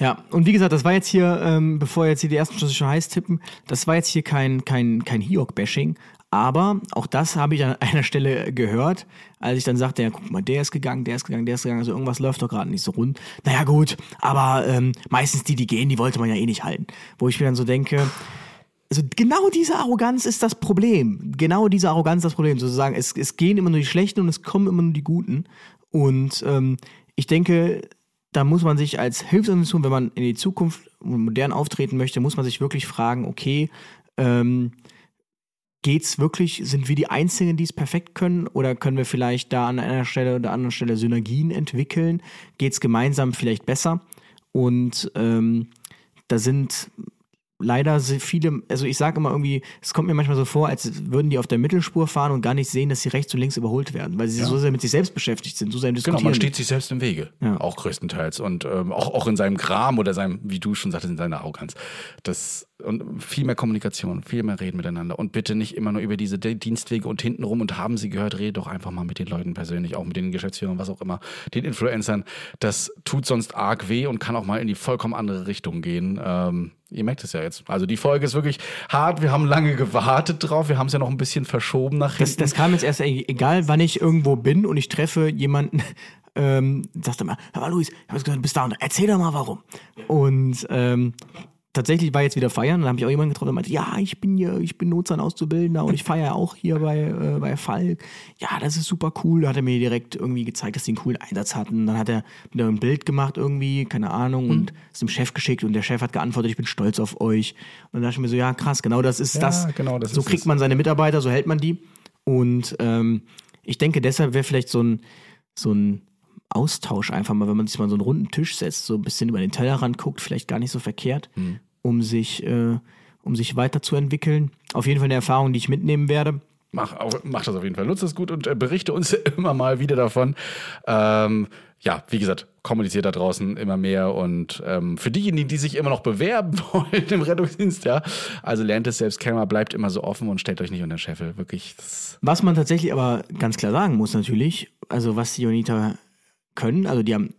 Ja, und wie gesagt, das war jetzt hier, ähm, bevor jetzt hier die ersten Schüsse schon heiß tippen, das war jetzt hier kein, kein, kein Hiok-Bashing, aber auch das habe ich an einer Stelle gehört, als ich dann sagte, ja, guck mal, der ist gegangen, der ist gegangen, der ist gegangen, also irgendwas läuft doch gerade nicht so rund. Naja, gut, aber ähm, meistens die, die gehen, die wollte man ja eh nicht halten. Wo ich mir dann so denke, also genau diese Arroganz ist das Problem. Genau diese Arroganz ist das Problem. Sozusagen, es, es gehen immer nur die Schlechten und es kommen immer nur die Guten. Und ähm, ich denke, da muss man sich als Hilfsorganisation, wenn man in die Zukunft modern auftreten möchte, muss man sich wirklich fragen, okay, ähm, geht's wirklich, sind wir die Einzigen, die es perfekt können oder können wir vielleicht da an einer Stelle oder anderen Stelle Synergien entwickeln? Geht's gemeinsam vielleicht besser? Und ähm, da sind leider sehr viele, also ich sage immer irgendwie, es kommt mir manchmal so vor, als würden die auf der Mittelspur fahren und gar nicht sehen, dass sie rechts und links überholt werden, weil sie so sehr mit sich selbst beschäftigt sind, so sehr im Genau, Diskutieren. man steht sich selbst im Wege. Ja. Auch größtenteils. Und ähm, auch, auch in seinem Kram oder seinem, wie du schon sagtest, in seiner Arroganz. Das, und viel mehr Kommunikation, viel mehr reden miteinander. Und bitte nicht immer nur über diese Di- Dienstwege und hintenrum und haben sie gehört, redet doch einfach mal mit den Leuten persönlich, auch mit den Geschäftsführern, was auch immer, den Influencern. Das tut sonst arg weh und kann auch mal in die vollkommen andere Richtung gehen. Ähm, ihr merkt es ja jetzt. Also die Folge ist wirklich hart. Wir haben lange gewartet drauf. Wir haben es ja noch ein bisschen verschoben nach Das, hinten. das kam jetzt erst, egal wann ich irgendwo bin und ich treffe jemanden, ähm, sagt er mal, hör mal Luis, ich hab jetzt gehört, du bist da und erzähl doch mal warum. Und ähm, tatsächlich war jetzt wieder feiern, dann habe ich auch jemanden getroffen, der meinte, ja, ich bin hier, ich bin Notsan Auszubildender und ich feiere auch hier bei, äh, bei Falk. Ja, das ist super cool. Da hat er mir direkt irgendwie gezeigt, dass die einen coolen Einsatz hatten. Dann hat er wieder ein Bild gemacht irgendwie, keine Ahnung, und es dem Chef geschickt und der Chef hat geantwortet, ich bin stolz auf euch. Und dann dachte ich mir so, ja, krass, genau das ist Ja, das. genau, das so ist kriegt es. man seine Mitarbeiter, so hält man die. Und ähm, ich denke, deshalb wäre vielleicht so ein, so ein Austausch einfach mal, wenn man sich mal so einen runden Tisch setzt, so ein bisschen über den Tellerrand guckt, vielleicht gar nicht so verkehrt, Hm. Um sich, äh, um sich weiterzuentwickeln. Auf jeden Fall eine Erfahrung, die ich mitnehmen werde. Mach, mach das auf jeden Fall. Nutzt das gut und äh, berichte uns immer mal wieder davon. Ähm, ja, wie gesagt, kommuniziert da draußen immer mehr und ähm, für diejenigen, die sich immer noch bewerben wollen im Rettungsdienst, ja, also lernt es selbst kennen, bleibt immer so offen und stellt euch nicht unter den Scheffel. Wirklich, Was man tatsächlich aber ganz klar sagen muss natürlich, also was die Jonita können. Also die haben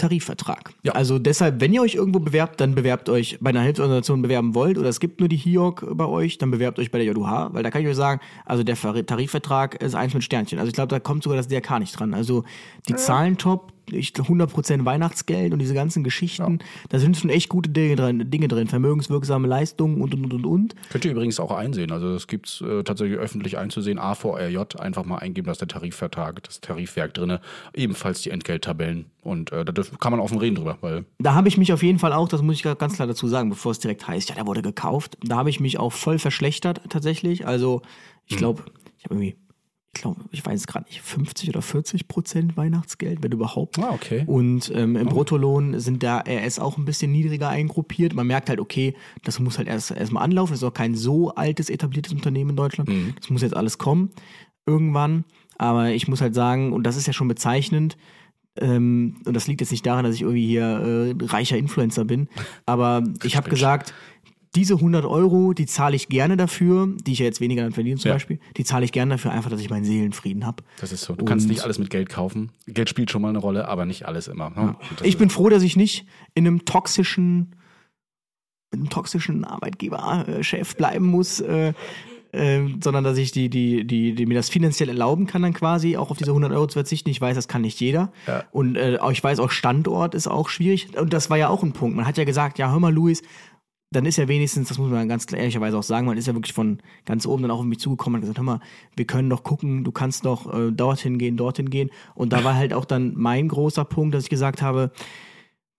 Top-Tarifvertrag. Ja. Also deshalb, wenn ihr euch irgendwo bewerbt, dann bewerbt euch bei einer Hilfsorganisation bewerben wollt oder es gibt nur die HIOC bei euch, dann bewerbt euch bei der JUH, weil da kann ich euch sagen, also der Ver- Tarifvertrag ist eins mit Sternchen. Also ich glaube, da kommt sogar das DRK nicht dran. Also die Zahlen top, ich, 100% Weihnachtsgeld und diese ganzen Geschichten, da sind schon echt gute Dinge drin, Dinge drin, vermögenswirksame Leistungen und und und und und. Könnt ihr übrigens auch einsehen. Also es gibt äh, tatsächlich öffentlich einzusehen. AVRJ einfach mal eingeben, dass der Tarifvertrag, das Tarifwerk drinne, ebenfalls die Entgelttabellen. Und äh, da dürf, kann man offen reden drüber, weil Da habe ich mich auf jeden Fall auch, das muss ich ganz klar dazu sagen, bevor es direkt heißt, ja, der wurde gekauft. Da habe ich mich auch voll verschlechtert tatsächlich. Also Hm. ich glaube, ich habe irgendwie, ich glaube, ich weiß es gerade nicht, 50 oder 40 Prozent Weihnachtsgeld, wenn überhaupt. Ah, okay. Und ähm, im Bruttolohn sind da RS auch ein bisschen niedriger eingruppiert. Man merkt halt, okay, das muss halt erst erstmal anlaufen. Das ist auch kein so altes, etabliertes Unternehmen in Deutschland. Mhm. Das muss jetzt alles kommen irgendwann. Aber ich muss halt sagen, und das ist ja schon bezeichnend, ähm, und das liegt jetzt nicht daran, dass ich irgendwie hier äh, reicher Influencer bin, aber ich habe gesagt, diese 100 Euro, die zahle ich gerne dafür, die ich ja jetzt weniger dann verdiene zum Ja. Beispiel, die zahle ich gerne dafür, einfach, dass ich meinen Seelenfrieden habe. das ist so. Du kannst Und- nicht alles mit Geld kaufen. Geld spielt schon mal eine Rolle, aber nicht alles immer. ne? Das Ich bin froh, dass ich nicht in einem toxischen, in einem toxischen Arbeitgeber-Chef bleiben muss, äh, äh, sondern dass ich die, die, die, die, mir das finanziell erlauben kann, dann quasi auch auf diese 100 Euro zu verzichten. Ich weiß, das kann nicht jeder. Ja. Und äh, ich weiß auch, Standort ist auch schwierig. Und das war ja auch ein Punkt. Man hat ja gesagt, ja, hör mal, Luis, dann ist ja wenigstens, das muss man ganz ehrlicherweise auch sagen, man ist ja wirklich von ganz oben dann auch auf mich zugekommen und gesagt, hör mal, wir können doch gucken, du kannst doch äh, dorthin gehen, dorthin gehen. Und da war halt auch dann mein großer Punkt, dass ich gesagt habe,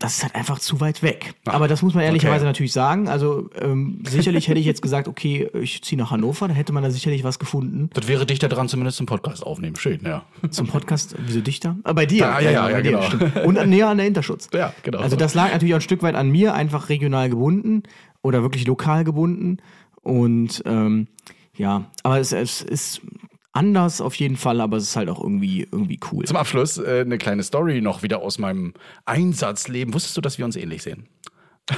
das ist halt einfach zu weit weg. Aber das muss man ehrlicherweise okay. natürlich sagen. Also ähm, sicherlich hätte ich jetzt gesagt, okay, ich ziehe nach Hannover, dann hätte man da sicherlich was gefunden. das wäre dichter dran, zumindest zum Podcast aufnehmen. Schön, ja. Zum Podcast, wieso Dichter? Ah, bei dir. Ah, ja, ja, bei ja, dir, genau. stimmt. Und näher an der Hinterschutz. Ja, genau. Also das lag natürlich auch ein Stück weit an mir, einfach regional gebunden oder wirklich lokal gebunden. Und ähm, ja, aber es, es ist anders auf jeden Fall, aber es ist halt auch irgendwie, irgendwie cool. Zum Abschluss äh, eine kleine Story noch wieder aus meinem Einsatzleben. Wusstest du, dass wir uns ähnlich sehen?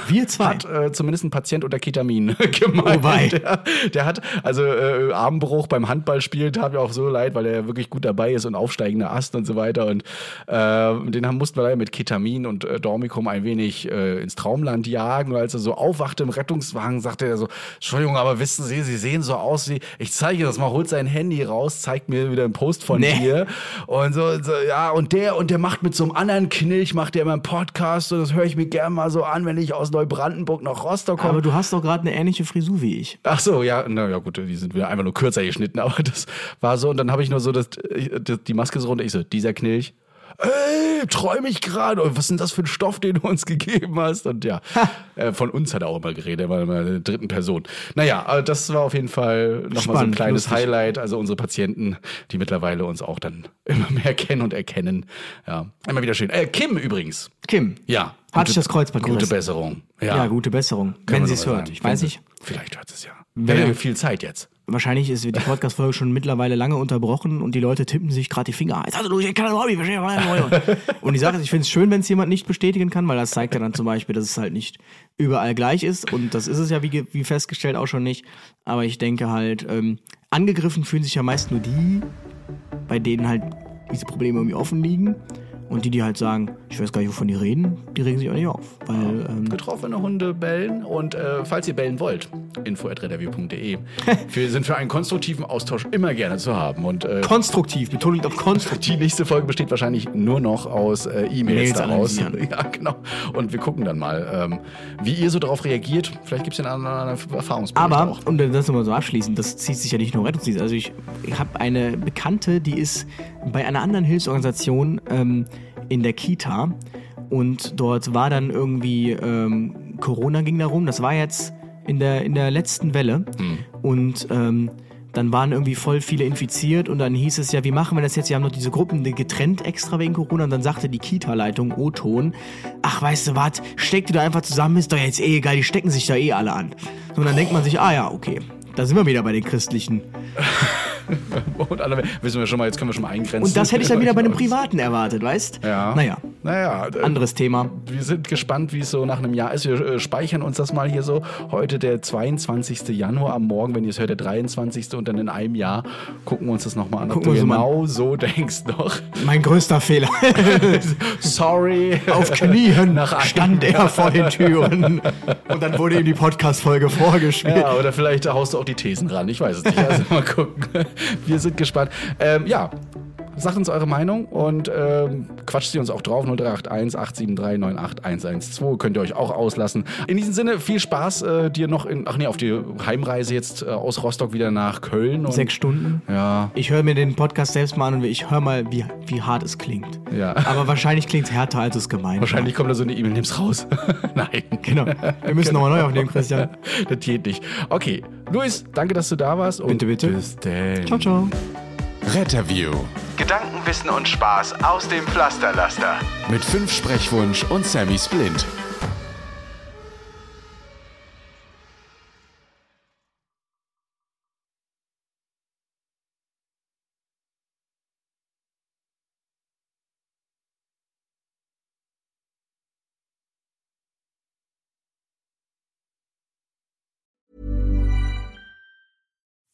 Wir zwei. Hat äh, zumindest ein Patient unter Ketamin gemeint. Oh der, der hat, also äh, Armbruch beim Handballspiel tat mir auch so leid, weil er ja wirklich gut dabei ist und aufsteigender Ast und so weiter. Und äh, den haben, mussten wir leider mit Ketamin und äh, Dormicum ein wenig äh, ins Traumland jagen. Und als er so aufwachte im Rettungswagen, sagte er so, Entschuldigung, aber wissen Sie, Sie sehen so aus wie, ich zeige Ihnen das mal, holt sein Handy raus, zeigt mir wieder einen Post von Nee. dir. Und so, so, ja, und der, und der macht mit so einem anderen Knilch, macht der immer einen Podcast und das höre ich mir gerne mal so an, wenn ich aus Neubrandenburg nach Rostock komme. aber du hast doch gerade eine ähnliche Frisur wie ich. Ach so, ja, na ja gut, die sind wieder einfach nur kürzer geschnitten, aber das war so und dann habe ich nur so das, das, die Maske so runter, ich so, dieser Knilch, ey, träume ich gerade, was ist denn das für ein Stoff, den du uns gegeben hast und ja, äh, von uns hat er auch immer geredet, er immer in der dritten Person. Naja, aber das war auf jeden Fall nochmal so ein kleines lustig. Highlight, also unsere Patienten, die mittlerweile uns auch dann immer mehr kennen und erkennen, ja, immer wieder schön. Äh, Kim übrigens, Kim. ja. Hat sich das Kreuzband Gute. Besserung. Ja, gute Besserung. Wenn sie es hört. sagen. Ich weiß nicht. Vielleicht hört sie es ja. Wir haben viel Zeit jetzt. Wahrscheinlich ist die Podcast-Folge schon mittlerweile lange unterbrochen und die Leute tippen sich gerade die Finger. Jetzt hast du ich Hobby. Und Sache ist, ich finde es schön, wenn es jemand nicht bestätigen kann, weil das zeigt ja dann zum Beispiel, dass es halt nicht überall gleich ist. Und das ist es ja, wie, wie festgestellt, auch schon nicht. Aber ich denke halt, ähm, angegriffen fühlen sich ja meist nur die, bei denen halt diese Probleme irgendwie offen liegen. Und die, die halt sagen, ich weiß gar nicht, wovon die reden, die regen sich auch nicht auf. Weil, ähm, Getroffene Hunde bellen und äh, falls ihr bellen wollt, info.redaview.de. Wir sind für einen konstruktiven Austausch immer gerne zu haben und äh, konstruktiv, Betonung auf konstruktiv. die nächste Folge besteht wahrscheinlich nur noch aus äh, E-Mails Mails daraus. Ja, genau. Und wir gucken dann mal, ähm, wie ihr so darauf reagiert. Vielleicht gibt es einen anderen Erfahrungsbericht Aber, auch. und das nochmal so abschließend, das zieht sich ja nicht nur Rettungsdienst. Also ich, ich habe eine Bekannte, die ist bei einer anderen Hilfsorganisation ähm, in der Kita und dort war dann irgendwie ähm, Corona ging darum. Das war jetzt in der, in der letzten Welle und ähm, dann waren irgendwie voll viele infiziert und dann hieß es ja, wie machen wir das jetzt? Wir haben noch diese Gruppen getrennt extra wegen Corona und dann sagte die Kita-Leitung O-Ton, ach weißt du was, steck die da einfach zusammen, ist doch jetzt eh egal, die stecken sich da eh alle an. So, und dann denkt man sich, ah ja, okay, da sind wir wieder bei den Christlichen. Und alle wissen wir schon mal, jetzt können wir schon mal eingrenzen. Und das hätte ich dann wieder bei einem Privaten erwartet, weißt? Ja. Naja, Naja, äh, Anderes Thema. wir sind gespannt, wie es so nach einem Jahr ist. Wir äh, speichern uns das mal hier so. Heute der 22. Januar am Morgen, wenn ihr es hört, der 23. und dann in einem Jahr gucken wir uns das nochmal an, ob Gucken du wir so mal genau so denkst noch. Mein größter Fehler. Sorry. Auf Knien Nach stand er vor den Türen. Und dann wurde ihm die Podcast-Folge vorgespielt. Ja, oder vielleicht haust du auch die Thesen ran. Ich weiß es nicht. Also mal gucken. Wir sind gespannt. Ähm, ja. Sagt uns eure Meinung und ähm, quatscht sie uns auch drauf. 0381 873 98112. Könnt ihr euch auch auslassen. In diesem Sinne, viel Spaß äh, dir noch in, ach nee, auf die Heimreise jetzt äh, aus Rostock wieder nach Köln. Und, Sechs Stunden. Ja, Ich höre mir den Podcast selbst mal an und ich höre mal, wie, wie hart es klingt. Ja. Aber wahrscheinlich klingt es härter, als es gemeint wahrscheinlich kommt da so eine E-Mail, nimm's raus. Nein. Genau. Wir müssen nochmal neu aufnehmen, Christian. Das geht nicht. Okay, Luis, danke, dass du da warst. Und Bitte, bitte. Bis dann. Ciao, ciao. Retterview Gedanken, Wissen und Spaß aus dem Pflasterlaster. mit fünf Sprechwunsch und Sammy Splint.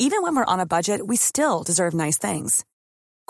Even when we're on a budget, we still deserve nice things.